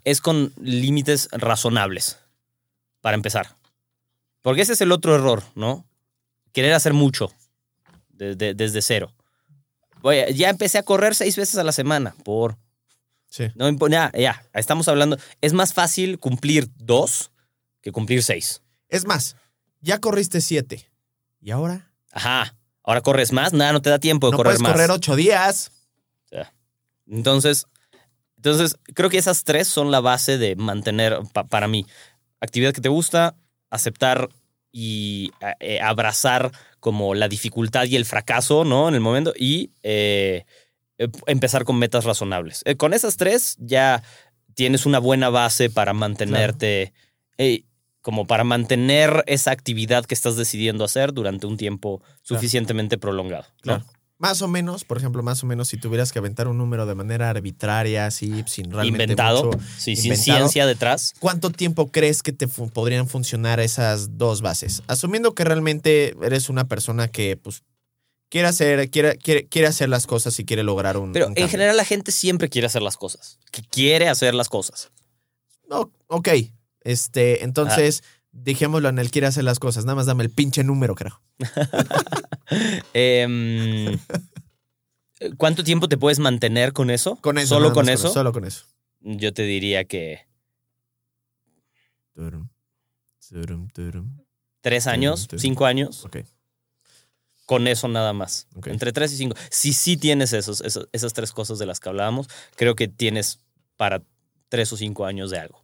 es con límites razonables, para empezar. Porque ese es el otro error, ¿no? Querer hacer mucho desde, desde cero. Oye, ya empecé a correr seis veces a la semana por... sí. No, ya, ya, estamos hablando... Es más fácil cumplir dos que cumplir seis. Es más, ya corriste siete. ¿Y ahora? Ajá. Ahora corres más, nada, no te da tiempo de No correr puedes más. correr ocho días. Entonces, entonces, creo que esas tres son la base de mantener, pa- para mí, actividad que te gusta, aceptar y eh, abrazar como la dificultad y el fracaso, ¿no? En el momento, y eh, eh, empezar con metas razonables. Eh, con esas tres ya tienes una buena base para mantenerte, como para mantener esa actividad que estás decidiendo hacer durante un tiempo suficientemente prolongado. ¿no? Claro. Más o menos, por ejemplo, más o menos si tuvieras que aventar un número de manera arbitraria, así, sin realmente Inventado, mucho- sí, sin ciencia detrás. ¿Cuánto tiempo crees que te fu- podrían funcionar esas dos bases? Asumiendo que realmente eres una persona que, pues, quiere hacer, quiere, quiere, quiere hacer las cosas y quiere lograr un. Pero un en cambio. general la gente siempre quiere hacer las cosas. Que quiere hacer las cosas. No, ok. Este, entonces, dejémoslo en el quiere hacer las cosas. Nada más dame el pinche número, creo. Em, ¿Cuánto tiempo te puedes mantener con eso? Con eso. ¿Solo con eso? Solo con eso. Yo te diría que tres años, cinco años, Ok. con eso nada más. Entre tres y cinco. Si sí tienes esos, esos- esas tres cosas de las que hablábamos, creo que tienes para tres o cinco años de algo.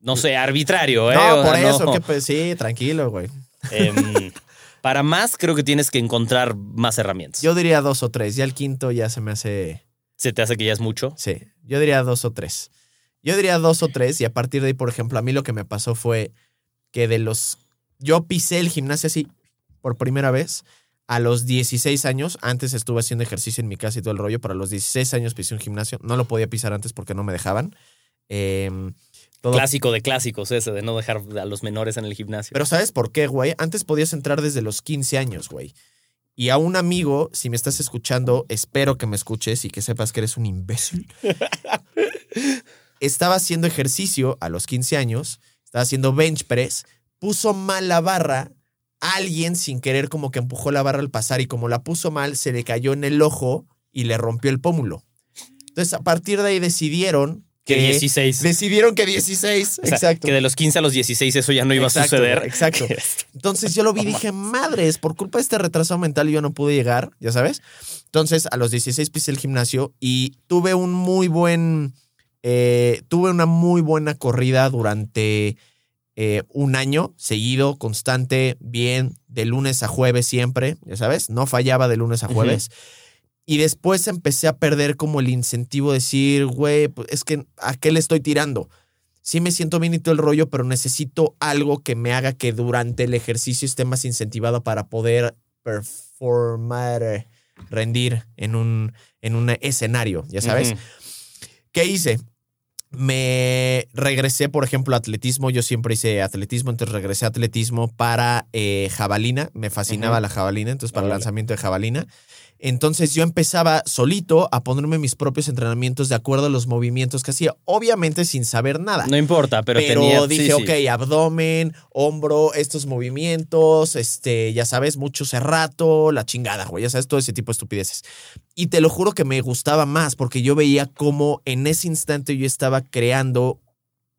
No sé, arbitrario, ¿eh? No, O por sea, eso, no. que pues, sí, tranquilo, güey. Em, para más, creo que tienes que encontrar más herramientas. Yo diría dos o tres. Ya el quinto ya se me hace. ¿Se te hace que ya es mucho? Sí, yo diría dos o tres. Yo diría dos o tres y a partir de ahí, por ejemplo, a mí lo que me pasó fue que de los... Yo pisé el gimnasio así por primera vez a los 16 años. Antes estuve haciendo ejercicio en mi casa y todo el rollo, pero a los 16 años pisé un gimnasio. No lo podía pisar antes porque no me dejaban. Em, todo- Clásico de clásicos ese, de no dejar a los menores en el gimnasio. Pero ¿sabes por qué, güey? Antes podías entrar desde los 15 años, güey. Y a un amigo, si me estás escuchando, espero que me escuches y que sepas que eres un imbécil. estaba haciendo ejercicio a los 15 años, estaba haciendo bench press, puso mal la barra, alguien sin querer como que empujó la barra al pasar y como la puso mal, se le cayó en el ojo y le rompió el pómulo. Entonces, a partir de ahí decidieron que que... 16. Decidieron que 16, O sea, exacto. Que de los 15 a los 16 eso ya no iba Exacto, a suceder. exacto. Entonces yo lo vi y dije, madres, por culpa de este retraso mental yo no pude llegar, ya sabes. Entonces a los 16 pisé el gimnasio y tuve un muy buen, eh, tuve una muy buena corrida durante eh, un año seguido, constante, bien, de lunes a jueves siempre, ya sabes, no fallaba de lunes a jueves. Y después empecé a perder como el incentivo de decir, güey, pues, es que ¿a qué le estoy tirando? sí me siento bien y todo el rollo, pero necesito algo que me haga que durante el ejercicio esté más incentivado para poder performar, rendir en un, en un escenario, ya sabes. ¿Qué hice? Me regresé, por ejemplo, a atletismo. Yo siempre hice atletismo, entonces regresé a atletismo para eh, jabalina. Me fascinaba la jabalina, entonces para el lanzamiento de jabalina. Entonces yo empezaba solito a ponerme mis propios entrenamientos de acuerdo a los movimientos que hacía, obviamente sin saber nada. No importa, pero, Pero, tenía. dije, sí, sí. ok, abdomen, hombro, estos movimientos, este, ya sabes, mucho cerrato, la chingada, güey, ya sabes, todo ese tipo de estupideces. Y te lo juro que me gustaba más porque yo veía cómo en ese instante yo estaba creando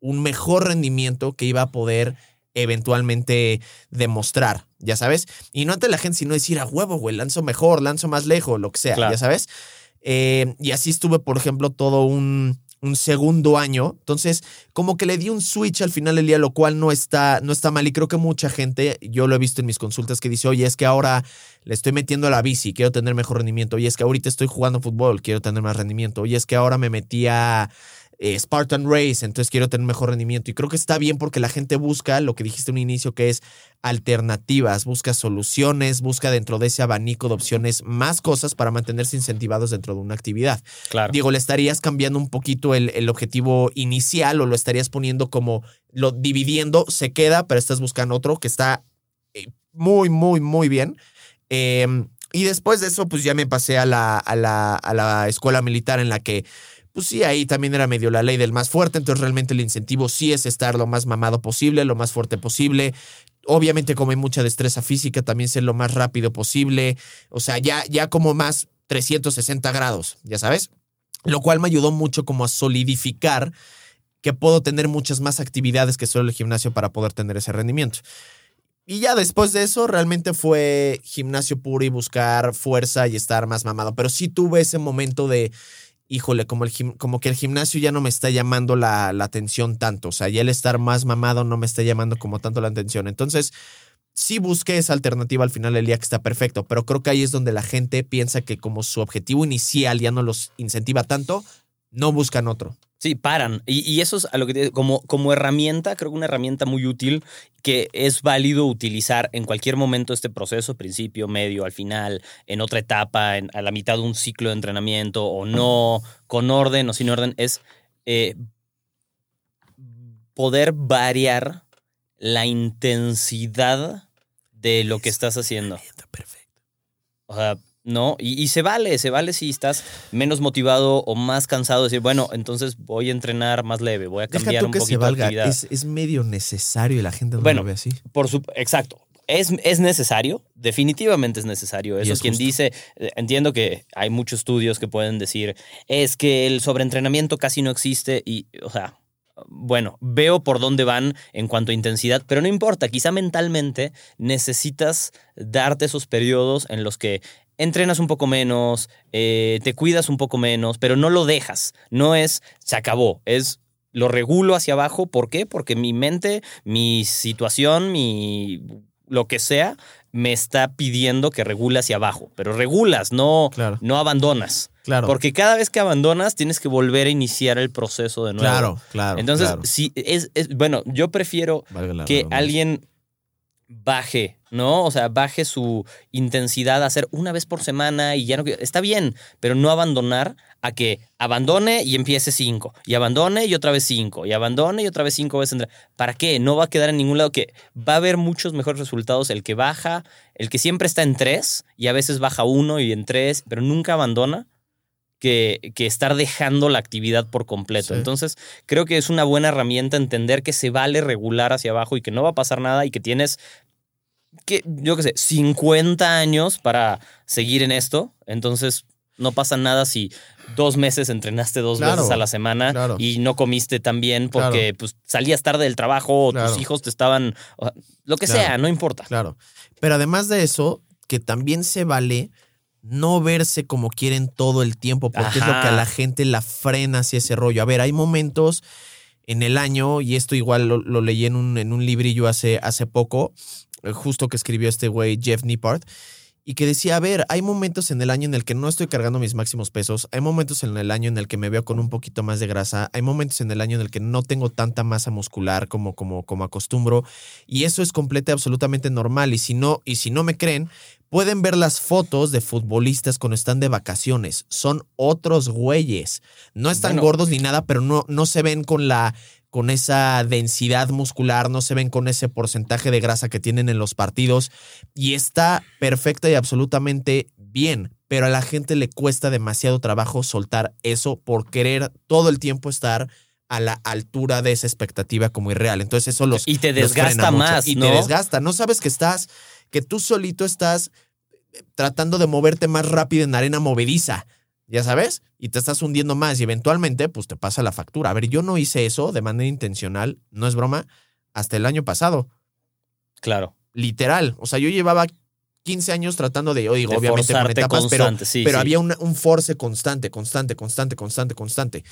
un mejor rendimiento que iba a poder eventualmente demostrar, ya sabes. Y no ante la gente, sino decir a huevo, güey, lanzo mejor, lanzo más lejos, lo que sea, Claro. ya sabes. Eh, y así estuve, por ejemplo, todo un, un segundo año. Entonces, como que le di un switch al final del día, lo cual no está, no está mal. Y creo que mucha gente, yo lo he visto en mis consultas, que dice, oye, es que ahora le estoy metiendo a la bici, quiero tener mejor rendimiento. Oye, es que ahorita estoy jugando fútbol, quiero tener más rendimiento. Oye, es que ahora me metí a eh, Spartan Race, entonces quiero tener mejor rendimiento. Y creo que está bien porque la gente busca lo que dijiste en un inicio, que es alternativas, busca soluciones, busca dentro de ese abanico de opciones más cosas para mantenerse incentivados dentro de una actividad. Claro. Digo, le estarías cambiando un poquito el, el objetivo inicial o lo estarías poniendo como lo dividiendo, se queda, pero estás buscando otro que está eh, muy, muy, muy bien. Eh, y después de eso, pues ya me pasé a la, a, la, a la escuela militar en la que, pues sí, ahí también era medio la ley del más fuerte, entonces realmente el incentivo sí es estar lo más mamado posible, lo más fuerte posible. Obviamente como hay mucha destreza física, también ser lo más rápido posible. O sea, ya, ya como más 360 grados, ya sabes. Lo cual me ayudó mucho como a solidificar que puedo tener muchas más actividades que solo el gimnasio para poder tener ese rendimiento. Y ya después de eso, realmente fue gimnasio puro y buscar fuerza y estar más mamado. Pero sí tuve ese momento de, híjole, como, el como que el gimnasio ya no me está llamando la, la atención tanto. O sea, ya el estar más mamado no me está llamando como tanto la atención. Entonces, sí busqué esa alternativa al final del día que está perfecto. Pero creo que ahí es donde la gente piensa que como su objetivo inicial ya no los incentiva tanto, no buscan otro. Sí, paran. Y, y eso es a lo que te- como, como herramienta, creo que una herramienta muy útil que es válido utilizar en cualquier momento este proceso, principio, medio, al final, en otra etapa, en- a la mitad de un ciclo de entrenamiento o no, con orden o sin orden, es eh, poder variar la intensidad de lo que estás haciendo. Perfecto. O sea, no, y, y se vale, se vale si estás menos motivado o más cansado, decir, bueno, entonces voy a entrenar más leve, voy a Deja cambiar tú un que poquito de valga. Es, es medio necesario y la gente no Bueno, lo ve así. Por su, exacto. Es, es necesario, definitivamente es necesario. Eso es quien justo. dice, eh, entiendo que hay muchos estudios que pueden decir, es que el sobreentrenamiento casi no existe y, o sea, bueno, veo por dónde van en cuanto a intensidad, pero no importa, quizá mentalmente necesitas darte esos periodos en los que entrenas un poco menos, eh, te cuidas un poco menos, pero no lo dejas. No es, se acabó, es lo regulo hacia abajo. ¿Por qué? Porque mi mente, mi situación, mi lo que sea, me está pidiendo que regule hacia abajo. Pero regulas, no, Claro. no abandonas. Claro. Porque cada vez que abandonas, tienes que volver a iniciar el proceso de nuevo. claro, claro. Entonces, claro. si es, es- bueno, yo prefiero que alguien baje, ¿no? O sea, baje su intensidad a hacer una vez por semana y ya no. Está bien, pero no abandonar a que abandone y empiece cinco, y abandone y otra vez cinco, y abandone y otra vez cinco veces. ¿Para qué? No va a quedar en ningún lado que va a haber muchos mejores resultados el que baja, el que siempre está en tres y a veces baja uno y en tres, pero nunca abandona. Que, que estar dejando la actividad por completo. Sí. Entonces, creo que es una buena herramienta entender que se vale regular hacia abajo y que no va a pasar nada y que tienes que, yo qué sé, 50 años para seguir en esto. Entonces, no pasa nada si dos meses entrenaste dos Claro, veces a la semana claro. y no comiste tan bien porque pues, salías tarde del trabajo o tus hijos te estaban. o sea, lo que sea, no importa. Claro. Pero además de eso, que también se vale no verse como quieren todo el tiempo, porque es lo que a la gente la frena hacia ese rollo. A ver, hay momentos en el año, y esto igual lo, lo leí en un, en un librillo hace, hace poco, eh, justo que escribió este güey Jeff Nippard, y que decía, a ver, hay momentos en el año en el que no estoy cargando mis máximos pesos, hay momentos en el año en el que me veo con un poquito más de grasa, hay momentos en el año en el que no tengo tanta masa muscular como, como, como acostumbro, y eso es completa y absolutamente normal, y si no, y si no me creen, pueden ver las fotos de futbolistas cuando están de vacaciones, son otros güeyes, no están Bueno. gordos ni nada, pero no, no se ven con la con esa densidad muscular, no se ven con ese porcentaje de grasa que tienen en los partidos y está perfecta y absolutamente bien, pero a la gente le cuesta demasiado trabajo soltar eso por querer todo el tiempo estar a la altura de esa expectativa como irreal. Entonces eso los Y te desgasta mucho. más, y ¿no? te desgasta. No sabes que estás, que tú solito estás eh, tratando de moverte más rápido en arena movediza, ya sabes, y te estás hundiendo más y eventualmente pues te pasa la factura. A ver, yo no hice eso de manera intencional, no es broma, hasta el año pasado, Claro. literal. O sea, yo llevaba 15 años tratando de, yo digo, De obviamente con etapas, pero, sí, pero sí. había una- un force constante, constante, constante, constante, constante.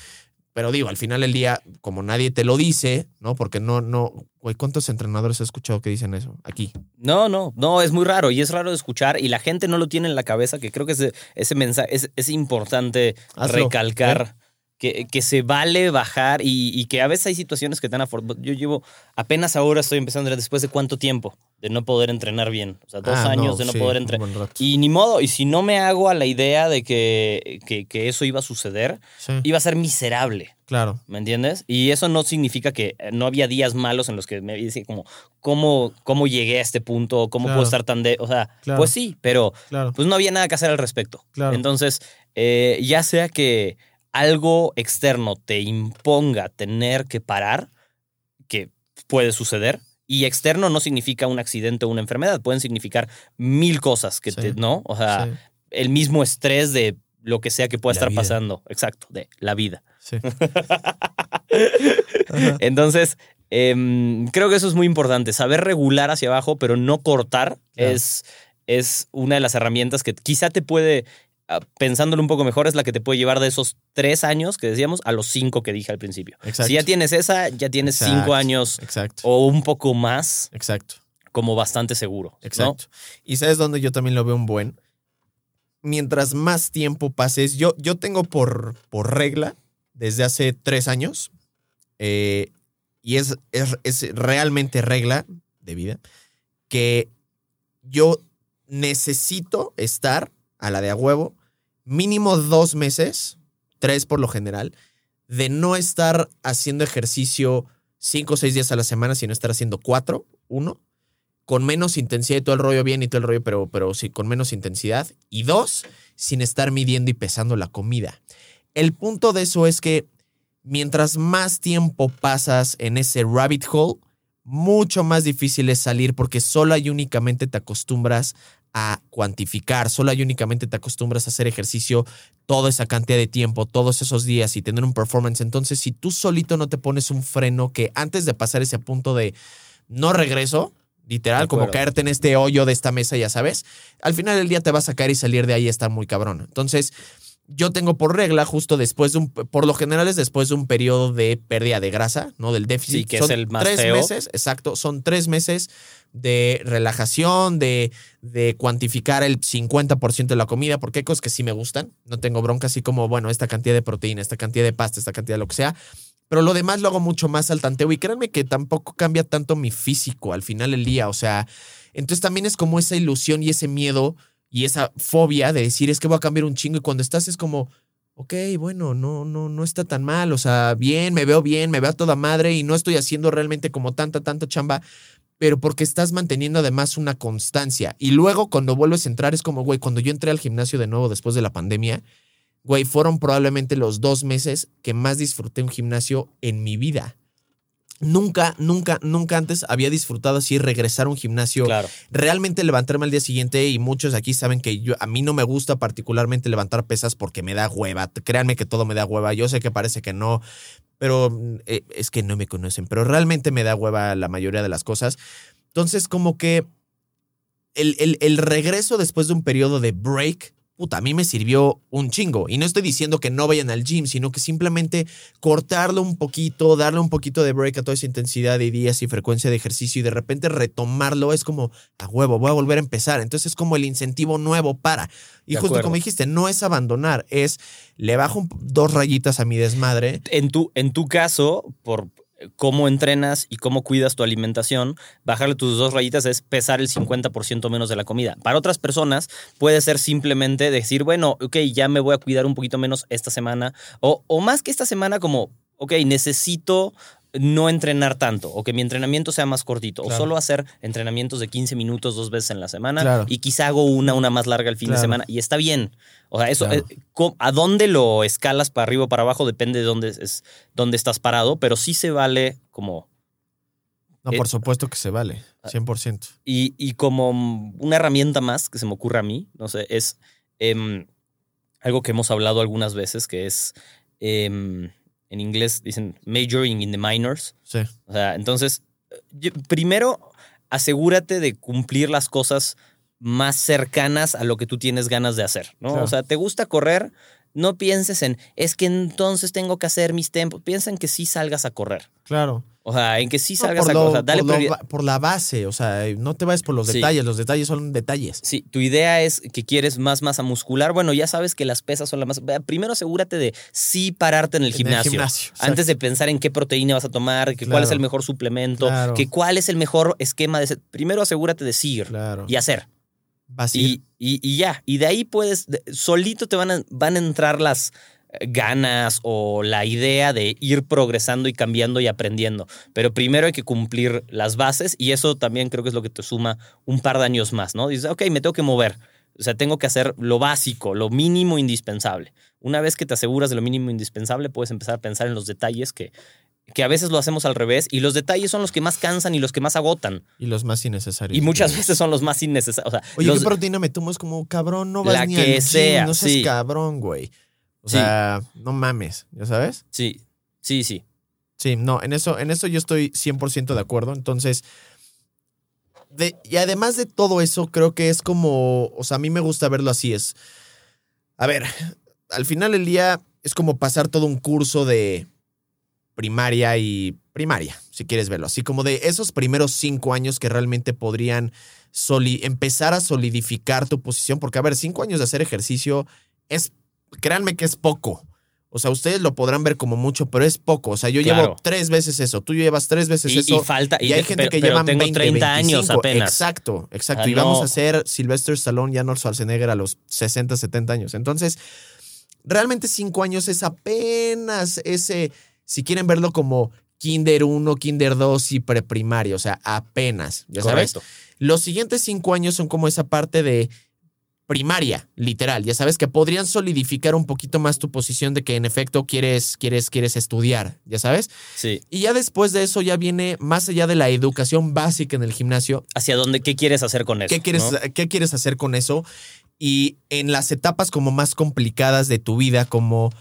Pero digo, al final del día, como nadie te lo dice, ¿no? Porque no, no, güey, ¿cuántos entrenadores he escuchado que dicen eso? Aquí. No, no, no, es muy raro y es raro de escuchar y la gente no lo tiene en la cabeza, que creo que ese, ese mensaje es, es importante Hazlo, ¿eh? Que, que se vale bajar y, y que a veces hay situaciones que a for- Yo llevo, apenas ahora estoy empezando, después de cuánto tiempo de no poder entrenar bien. O sea, dos Ah, años de no sí, poder entrenar. Y ni modo, y si no me hago a la idea de que, que, que eso iba a suceder, Sí, iba a ser miserable. claro. ¿Me entiendes? Y eso no significa que eh, no había días malos en los que me decía como, ¿cómo, cómo llegué a este punto? ¿Cómo Claro. puedo estar tan de...? O sea, Claro. pues sí, pero Claro. pues no había nada que hacer al respecto. Claro. Entonces, eh, ya sea que algo externo te imponga tener que parar, que puede suceder, y externo no significa un accidente o una enfermedad, pueden significar mil cosas que Sí. te, ¿no? O sea, Sí, el mismo estrés de lo que sea que pueda La estar vida. pasando, exacto, de la vida. sí. Entonces, em, creo que eso es muy importante. Saber regular hacia abajo, pero no cortar, Claro. es, es una de las herramientas que quizá te puede, pensándolo un poco mejor, es la que te puede llevar de esos tres años que decíamos a los cinco que dije al principio. Exacto. Si ya tienes esa, ya tienes cinco años Exacto. o un poco más Exacto. como bastante seguro. ¿no? Exacto. Y sabes dónde yo también lo veo un buen. Mientras más tiempo pases, yo, yo tengo por, por regla desde hace tres años, eh, y es, es, es realmente regla de vida, que yo necesito estar a la de a huevo mínimo dos meses, tres por lo general, de no estar haciendo ejercicio cinco o seis días a la semana, sino estar haciendo cuatro, uno, con menos intensidad y todo el rollo bien y todo el rollo, pero, pero sí, con menos intensidad. Y dos, sin estar midiendo y pesando la comida. El punto de eso es que mientras más tiempo pasas en ese rabbit hole, mucho más difícil es salir porque solo y únicamente te acostumbras a cuantificar, solo y únicamente te acostumbras a hacer ejercicio toda esa cantidad de tiempo, todos esos días y tener un performance. Entonces, si tú solito no te pones un freno que antes de pasar ese punto de no regreso, literal, como caerte en este hoyo de esta mesa, ya sabes, al final del día te vas a caer y salir de ahí está muy cabrón. Entonces, yo tengo por regla justo después de un, por lo general es después de un periodo de pérdida de grasa, ¿no? Del déficit. Sí, que es Son el más tres feo. meses, exacto, son tres meses de relajación, de, de cuantificar el 50% de la comida, porque hay cosas que sí me gustan, no tengo bronca, así como, bueno, esta cantidad de proteína, esta cantidad de pasta, esta cantidad de lo que sea, pero lo demás lo hago mucho más al tanteo y créanme que tampoco cambia tanto mi físico al final del día, o sea, entonces también es como esa ilusión y ese miedo y esa fobia de decir es que voy a cambiar un chingo y cuando estás es como, ok, bueno, no, no, no está tan mal, o sea, bien, me veo bien, me veo a toda madre y no estoy haciendo realmente como tanta, tanta chamba, pero porque estás manteniendo además una constancia. Y luego cuando vuelves a entrar es como, güey, cuando yo entré al gimnasio de nuevo después de la pandemia, güey, fueron probablemente los dos meses que más disfruté un gimnasio en mi vida. Nunca, nunca, nunca antes había disfrutado así regresar a un gimnasio Claro. realmente levantarme al día siguiente y muchos aquí saben que yo a mí no me gusta particularmente levantar pesas porque me da hueva. Créanme que todo me da hueva. Yo sé que parece que no, pero eh, es que no me conocen, pero realmente me da hueva la mayoría de las cosas. Entonces, como que el, el- el regreso después de un periodo de break, puta, a mí me sirvió un chingo. Y no estoy diciendo que no vayan al gym, sino que simplemente cortarlo un poquito, darle un poquito de break a toda esa intensidad de días y frecuencia de ejercicio y de repente retomarlo es como, a huevo, voy a volver a empezar. Entonces es como el incentivo nuevo para. Y De justo acuerdo. como dijiste, no es abandonar, es le bajo dos rayitas a mi desmadre. En tu, en tu caso, por cómo entrenas y cómo cuidas tu alimentación, bajarle tus dos rayitas es pesar el 50% menos de la comida. Para otras personas puede ser simplemente decir, bueno, ok, ya me voy a cuidar un poquito menos esta semana, o, o más que esta semana como, ok, necesito no entrenar tanto, o que mi entrenamiento sea más cortito, Claro. o solo hacer entrenamientos de 15 minutos dos veces en la semana, Claro. y quizá hago una, una más larga el fin de semana, y está bien. O sea, eso, Claro. eh, a dónde lo escalas para arriba o para abajo depende de dónde, es, dónde estás parado, pero sí se vale como No, Eh, por supuesto que se vale, 100%. Y, y como una herramienta más que se me ocurre a mí, no sé, es em, algo que hemos hablado algunas veces, que es, em, en inglés dicen majoring in the minors. Sí. O sea, entonces, yo- primero asegúrate de cumplir las cosas más cercanas a lo que tú tienes ganas de hacer, ¿no? Claro. O sea, ¿te gusta correr? No pienses en, es que entonces tengo que hacer mis tempos. Piensa en que sí salgas a correr. Claro. O sea, en que sí No, salgas por, a correr. O sea, dale por, lo por la base, o sea, no te vayas por los Sí. detalles, los detalles son detalles. Sí, tu idea es que quieres más masa muscular. Bueno, ya sabes que las pesas son la más. Primero asegúrate de sí pararte en el En el gimnasio. antes de pensar en qué proteína vas a tomar, que cuál es el mejor suplemento, Claro. que cuál es el mejor esquema de. Primero asegúrate de seguir Claro. y hacer. Y, ya. Y de ahí puedes. de- solito te van a, van a entrar las eh, ganas o la idea de ir progresando y cambiando y aprendiendo. Pero primero hay que cumplir las bases y eso también creo que es lo que te suma un par de años más, ¿no? Dices, ok, me tengo que mover. O sea, tengo que hacer lo básico, lo mínimo indispensable. Una vez que te aseguras de lo mínimo indispensable, puedes empezar a pensar en los detalles que, que a veces lo hacemos al revés y los detalles son los que más cansan y los que más agotan. y los más innecesarios. Y muchas veces son los más innecesarios. O sea, Oye, los- ¿qué proteína me tomo? Es como, cabrón, no vas La ni que al gym, sea, no seas sí. cabrón, güey. O Sí. sea, no mames, ¿ya sabes? Sí, sí, sí. Sí, no, en eso, en eso yo estoy 100% de acuerdo. Entonces, de- y además de todo eso, creo que es como, o sea, a mí me gusta verlo así, es, a ver, al final del día es como pasar todo un curso de primaria y primaria, si quieres verlo, así como de esos primeros cinco años que realmente podrían empezar a solidificar tu posición, porque a ver, cinco años de hacer ejercicio es, créanme que es poco. O sea, ustedes lo podrán ver como mucho, pero es poco. O sea, yo Claro. llevo tres veces eso, tú llevas tres veces Y, eso. y falta. Y, hay gente pero- que tengo 20, 30 años 25. apenas. Exacto, exacto. Ah, y vamos no. a hacer Sylvester Stallone y Arnold Schwarzenegger a los 60, 70 años. Entonces, realmente cinco años es apenas ese, si quieren verlo como Kinder 1, Kinder 2 y preprimaria, o sea, apenas, ¿ya sabes? Correcto. Los siguientes cinco años son como esa parte de primaria, literal. Ya sabes que podrían solidificar un poquito más tu posición de que en efecto quieres, quieres, quieres estudiar, ya sabes. Sí. Y ya después de eso ya viene más allá de la educación básica en el gimnasio. ¿Hacia dónde? ¿Qué quieres hacer con eso? ¿Qué quieres, no? ¿Qué quieres hacer con eso? Y en las etapas como más complicadas de tu vida, como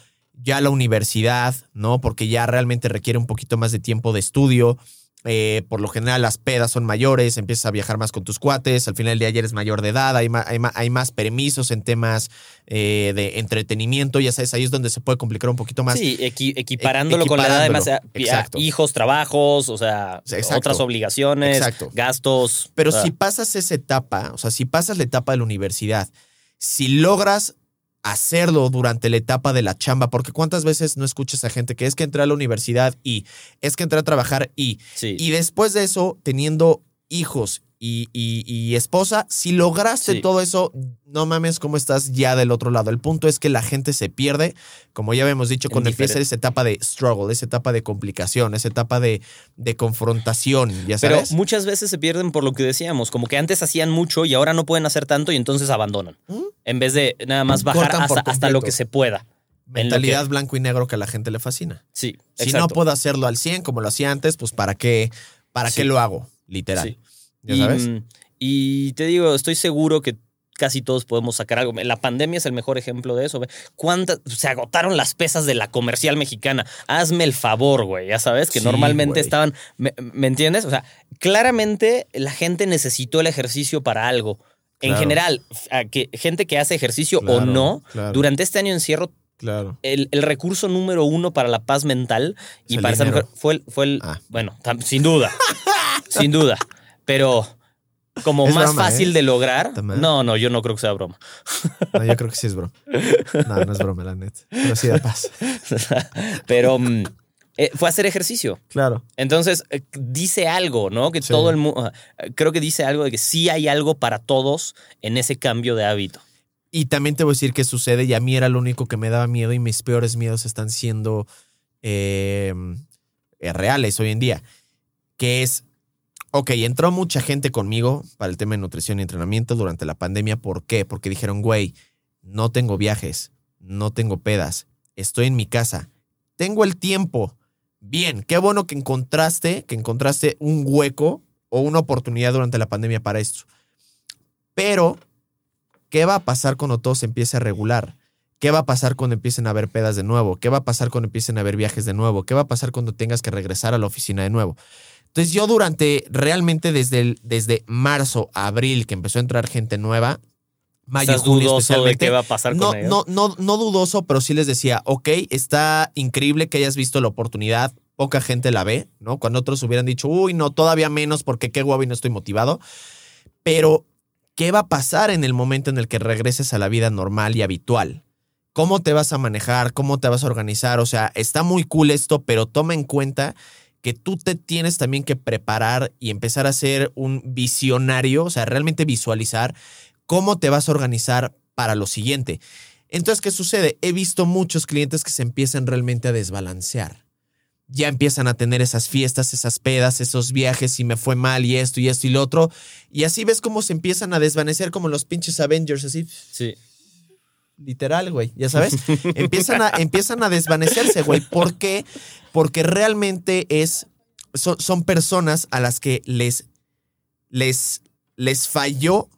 ya la universidad, ¿no? Porque ya realmente requiere un poquito más de tiempo de estudio. Eh, por lo general las pedas son mayores, empiezas a viajar más con tus cuates, al final del día ya eres mayor de edad, hay más, hay más, hay más permisos en temas eh, de entretenimiento, ya sabes, ahí es donde se puede complicar un poquito más. Sí, equi- equiparándolo con la edad, además, a- Exacto. hijos, trabajos, o sea, Exacto. otras obligaciones, Exacto. gastos. Pero ah, si pasas esa etapa, o sea, si pasas la etapa de la universidad, si logras hacerlo durante la etapa de la chamba, porque cuántas veces no escuchas a gente que es que entré a la universidad y es que entré a trabajar y, sí. y después de eso, teniendo hijos y, y- y esposa, si lograste Sí. todo eso, no mames cómo estás ya del otro lado. El punto es que la gente se pierde, como ya habíamos dicho, cuando empieza esa etapa de struggle, esa etapa de complicación, esa etapa de, de confrontación, ya Pero muchas veces se pierden por lo que decíamos, como que antes hacían mucho y ahora no pueden hacer tanto y entonces abandonan. ¿Mm? En vez de nada más bajar hasta, hasta lo que se pueda. mentalidad que- blanco y negro que a la gente le fascina. Sí, Si exacto. no puedo hacerlo al 100 como lo hacía antes, pues ¿para qué, para Sí. qué lo hago? Literal. Sí. ¿Ya y, sabes? y te digo, estoy seguro que casi todos podemos sacar algo. La pandemia es el mejor ejemplo de eso. ¿Cuántas? Se agotaron las pesas de la comercial mexicana. Hazme el favor, güey. Ya sabes que Sí, normalmente güey. estaban. ¿me, me entiendes? O sea, claramente la gente necesitó el ejercicio para algo. En general, a que, gente que hace ejercicio o no, claro. durante este año encierro, Claro. el, el recurso número uno para la paz mental y para estar dinero. mejor fue el, fue el Ah. bueno, sin duda, sin duda, pero como Es más broma, fácil ¿eh? de lograr, También. no, no, yo no creo que sea broma. No, yo creo que sí es broma. No, no es broma, la neta. Pero sí da paz. pero mm, eh, fue hacer ejercicio. Claro. Entonces, eh, dice algo, ¿no? Que Sí. todo el mundo, creo que dice algo de que sí hay algo para todos en ese cambio de hábito. Y también te voy a decir que sucede, y a mí era lo único que me daba miedo, y mis peores miedos están siendo eh, eh, reales hoy en día. Que es, ok, entró mucha gente conmigo para el tema de nutrición y entrenamiento durante la pandemia. ¿Por qué? Porque dijeron, güey, no tengo viajes, no tengo pedas, estoy en mi casa, tengo el tiempo. Bien, qué bueno que encontraste, que encontraste un hueco o una oportunidad durante la pandemia para esto. Pero ¿Qué va a pasar cuando todo se empiece a regular? ¿Qué va a pasar cuando empiecen a haber pedas de nuevo? ¿Qué va a pasar cuando empiecen a haber viajes de nuevo? ¿Qué va a pasar cuando tengas que regresar a la oficina de nuevo? Entonces yo durante, realmente desde, el- desde marzo, abril, que empezó a entrar gente nueva, mayo, ¿Estás junio dudoso de qué va a pasar no, con ellos? no, no, no dudoso, pero sí les decía, ok, está increíble que hayas visto la oportunidad, poca gente la ve, ¿no? Cuando otros hubieran dicho, uy, no, todavía menos porque qué guapo y no estoy motivado. Pero, ¿qué va a pasar en el momento en el que regreses a la vida normal y habitual? ¿Cómo te vas a manejar? ¿Cómo te vas a organizar? O sea, está muy cool esto, pero toma en cuenta que tú te tienes también que preparar y empezar a ser un visionario, o sea, realmente visualizar cómo te vas a organizar para lo siguiente. Entonces, ¿qué sucede? He visto muchos clientes que se empiezan realmente a desbalancear. Ya empiezan a tener esas fiestas, esas pedas, esos viajes y me fue mal y esto y esto y lo otro. Y así ves cómo se empiezan a desvanecer como los pinches Avengers, así Sí. Literal, güey, ya sabes. empiezan, a, empiezan a desvanecerse, güey. ¿Por qué? Porque realmente es, son, son personas a las que les, les, les falló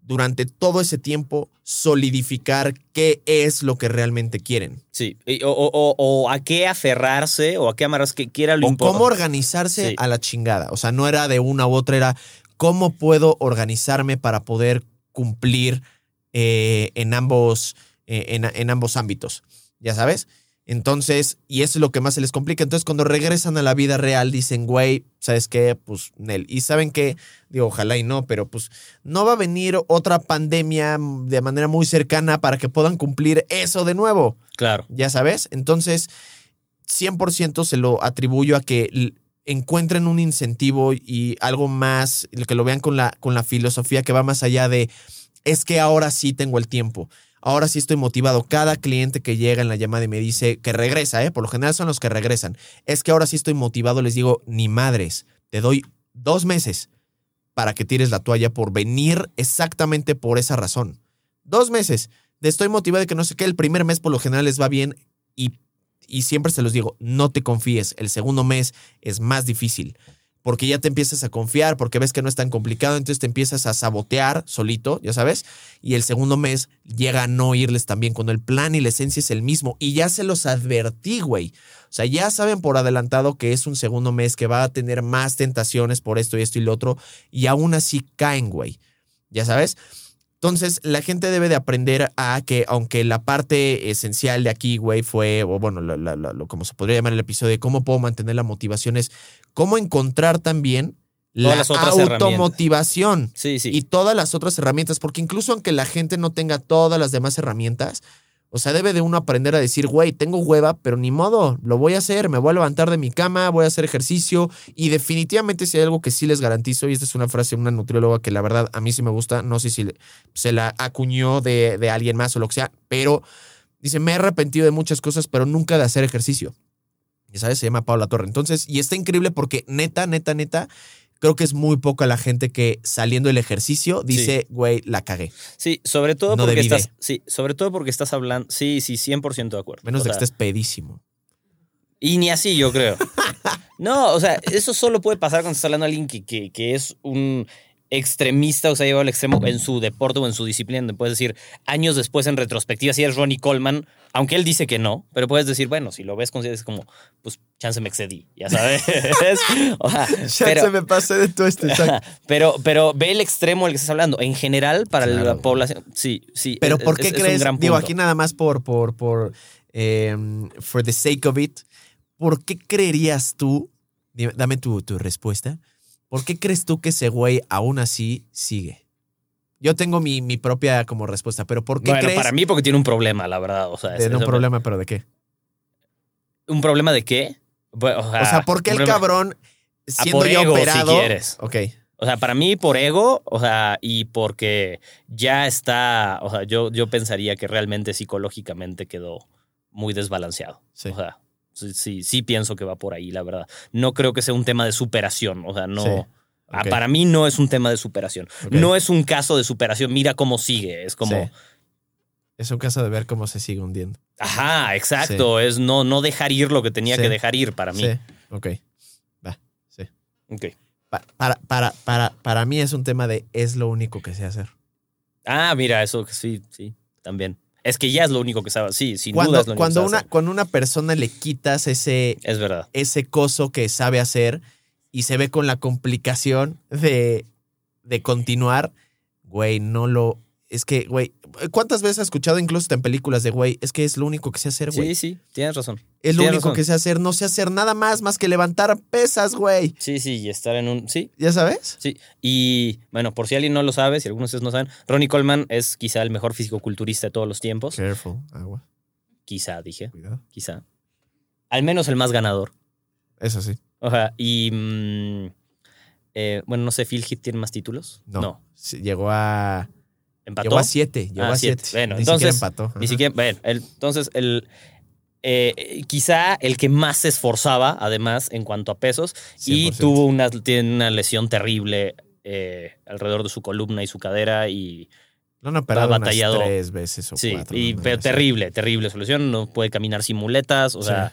durante todo ese tiempo solidificar qué es lo que realmente quieren. Sí. O, o- o- o a qué aferrarse o a qué amarrarse, que quiera lo O importante. cómo organizarse Sí. a la chingada. O sea, no era de una u otra, era cómo puedo organizarme para poder cumplir eh, en, ambos, eh, en, en ambos ámbitos. Ya sabes. Entonces, y eso es lo que más se les complica. Entonces, cuando regresan a la vida real, dicen, güey, ¿sabes qué? Pues, Nel. Y saben que, digo, ojalá y no, pero pues no va a venir otra pandemia de manera muy cercana para que puedan cumplir eso de nuevo Claro. ya sabes. Entonces, 100% se lo atribuyo a que encuentren un incentivo y algo más, que lo vean con la, con la filosofía que va más allá de, es que ahora sí tengo el tiempo. Ahora sí estoy motivado. Cada cliente que llega en la llamada y me dice que regresa, ¿eh? por lo general son los que regresan. Es que ahora sí estoy motivado. Les digo, ni madres, te doy dos meses para que tires la toalla por venir exactamente por esa razón. Dos meses de estoy motivado de que no sé qué, el primer mes por lo general les va bien y, y siempre se los digo, no te confíes, el segundo mes es más difícil porque ya te empiezas a confiar, porque ves que no es tan complicado, entonces te empiezas a sabotear solito, ya sabes, y el segundo mes llega a no irles también cuando el plan y la esencia es el mismo y ya se los advertí, güey. O sea, ya saben por adelantado que es un segundo mes que va a tener más tentaciones por esto y esto y lo otro y aún así caen, güey. Ya sabes. Entonces, la gente debe de aprender a que, aunque la parte esencial de aquí, güey, fue, o bueno, lo, lo- como se podría llamar el episodio de cómo puedo mantener la motivación, es cómo encontrar también la las otras automotivación Sí, sí. y todas las otras herramientas, porque incluso aunque la gente no tenga todas las demás herramientas, o sea, debe de uno aprender a decir, güey, tengo hueva, pero ni modo, lo voy a hacer, me voy a levantar de mi cama, voy a hacer ejercicio y definitivamente si hay algo que sí les garantizo, y esta es una frase de una nutrióloga que la verdad a mí sí me gusta, no sé si se la acuñó de, de alguien más o lo que sea, pero dice, me he arrepentido de muchas cosas, pero nunca de hacer ejercicio. Y sabes, se llama Paula Torre. Entonces, y está increíble porque neta, neta, neta, creo que es muy poca la gente que saliendo del ejercicio dice, güey, la cagué. Sí, sobre todo No porque estás. Sí, sobre todo porque estás hablando. Sí, sí, 100% de acuerdo. Menos O de que estés pedísimo. Y ni así, yo creo. No, o sea, eso solo puede pasar cuando estás hablando de alguien que, que, que es un extremista o se ha llevado al extremo en su deporte o en su disciplina. Puedes decir años después en retrospectiva, si eres Ronnie Coleman, aunque él dice que no, pero puedes decir, bueno, si lo ves, consideras como, pues, chance me excedí, ya sabes. O sea, pero, me pasé de todo este pero, pero ve el extremo del que estás hablando. En general, para Claro, la población, sí, sí. Pero es- ¿por qué es- es un crees? gran Digo, aquí nada más por, por, por, eh, for the sake of it, ¿por qué creerías tú, dame tu, tu respuesta, ¿por qué crees tú que ese güey aún así sigue? Yo tengo mi, mi propia como respuesta, pero ¿por qué Bueno, crees? para mí porque tiene un problema, la verdad. O sea, es- un problema, pero ¿de qué? ¿Un problema de qué? Bueno, O sea, O sea, ¿por qué el problema- cabrón, siendo por ya ego, si operado? quieres. Ok. O sea, para mí por ego, o sea, y porque ya está, o sea, yo, yo pensaría que realmente psicológicamente quedó muy desbalanceado. Sí. O sea, sí, sí, sí pienso que va por ahí, la verdad. No creo que sea un tema de superación, o sea, no... Sí. Ah. Para mí no es un tema de superación. No es un caso de superación. Mira cómo sigue. Es como, Sí. Es un caso de ver cómo se sigue hundiendo. ajá, exacto. Es no, no dejar ir lo que tenía Sí. que dejar ir para mí. Sí, ok. Va, sí. Ok. Pa- Para, para, para, para mí es un tema de es lo único que sé hacer. Ah, mira, eso sí, sí, también. Es que ya es lo único que sabe. Sí, sin Cuando, duda es lo único cuando, que sabe una, hacer. cuando una persona le quitas ese, Es verdad. ese coso que sabe hacer y se ve con la complicación de, de continuar, güey, no lo... Es que, güey, ¿cuántas veces has escuchado incluso en películas de, güey, es que es lo único que sé hacer, güey? Sí, sí, tienes razón. es lo tienes único razón. que sé hacer, no sé hacer nada más más que levantar pesas, güey. Sí, sí, y estar en un. Sí, ¿Ya sabes? sí. Y bueno, por si alguien no lo sabe, si algunos de ustedes no saben, Ronnie Coleman es quizá el mejor físico-culturista de todos los tiempos. Careful, agua, Quizá, dije, cuidado. quizá. Al menos el más ganador. Eso sí. O sea, y. mm, eh, bueno, no sé, Phil Heath tiene más títulos. No. Sí, llegó a... Empató. Llegó a siete. Llegó Ah, a siete. siete. Bueno, Ni siquiera entonces, empató. Ni siquiera, bueno, el- entonces el eh, quizá el que más se esforzaba, además, en cuanto a pesos, y 100%. tuvo una, tiene una lesión terrible eh, alrededor de su columna y su cadera y han operado unas batallado. tres veces o sí, cuatro. y ¿no? pero terrible, terrible su lesión, no puede caminar sin muletas, o Sí. sea,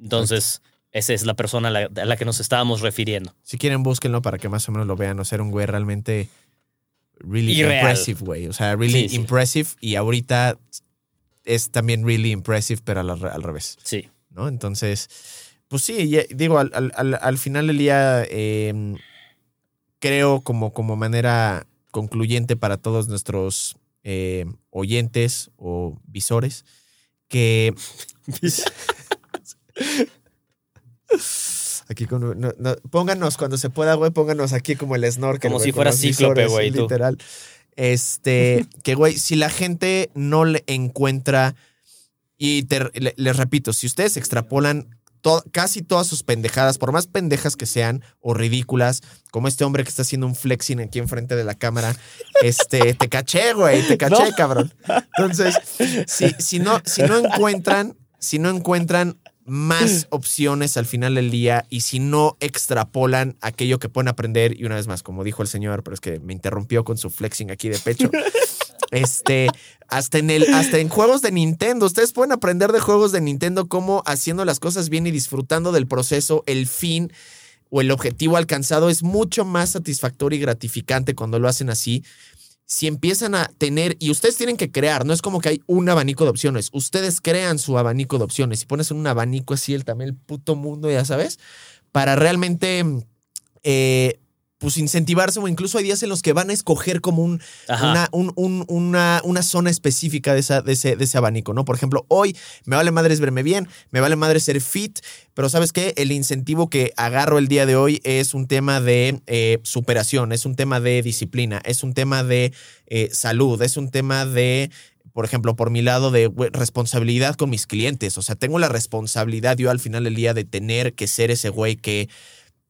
entonces esa es la persona a la, a la que nos estábamos refiriendo. Si quieren, búsquenlo para que más o menos lo vean. O sea, era un güey realmente really Irreal. impressive, güey. O sea, really Sí, sí. impressive. Y ahorita es también really impressive, pero al, al revés. Sí. ¿no? Entonces, pues sí, ya- digo, al, al- al- al final del día, eh, creo como, como manera concluyente para todos nuestros eh, oyentes o visores, que... Aquí con, no- no- pónganos cuando se pueda, güey, pónganos aquí como el snorkel. Como güey, si fuera cíclope, güey, tú. Literal. Este, que güey, si la gente no le encuentra, y te- le- les repito, si ustedes extrapolan to- casi todas sus pendejadas, por más pendejas que sean o ridículas, como este hombre que está haciendo un flexing aquí enfrente de la cámara, este, te caché, güey, te caché, No. cabrón. Entonces, si, si, no, si no encuentran, si no encuentran más opciones al final del día y si no extrapolan aquello que pueden aprender, y una vez más, como dijo el señor, pero es que me interrumpió con su flexing aquí de pecho. Este, hasta en el, hasta en juegos de Nintendo. Ustedes pueden aprender de juegos de Nintendo cómo haciendo las cosas bien y disfrutando del proceso, el fin o el objetivo alcanzado es mucho más satisfactorio y gratificante cuando lo hacen así. Si empiezan a tener, y ustedes tienen que crear, no es como que hay un abanico de opciones, ustedes crean su abanico de opciones y pones en un abanico así el también el puto mundo, ya sabes, para realmente eh, pues incentivarse o incluso hay días en los que van a escoger como un, una, un- un- una, una zona específica de, esa, de, ese, de ese abanico, ¿no? Por ejemplo, hoy me vale madres verme bien, me vale madre ser fit, pero ¿sabes qué? El incentivo que agarro el día de hoy es un tema de eh, superación, es un tema de disciplina, es un tema de eh, salud, es un tema de... Por ejemplo, por mi lado de responsabilidad con mis clientes. O sea, tengo la responsabilidad yo al final del día de tener que ser ese güey que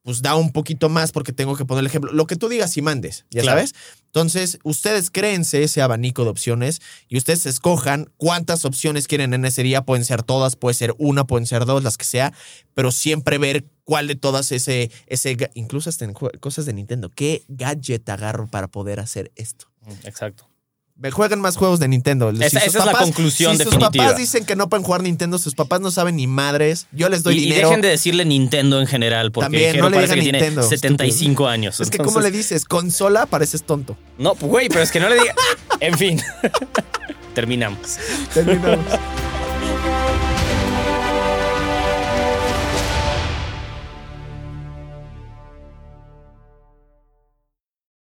pues da un poquito más porque tengo que poner el ejemplo. Lo que tú digas y mandes, ya Claro. sabes. Entonces, ustedes créense ese abanico de opciones y ustedes escojan cuántas opciones quieren en ese día. Pueden ser todas, puede ser una, pueden ser dos, las que sea, pero siempre ver cuál de todas ese, ese incluso hasta en cosas de Nintendo, qué gadget agarro para poder hacer esto. Exacto. Me juegan más juegos de Nintendo. Esa- sus esa es la conclusión si definitiva. sus papás dicen que no pueden jugar Nintendo, sus papás no saben ni madres. Yo les doy Y, y dinero. dejen de decirle Nintendo en general, porque También, no le parece que digan tiene Nintendo, 75 años. es que, ¿cómo le dices? Consola, pareces tonto. No, güey, pero es que no le diga. En fin. Terminamos. Terminamos.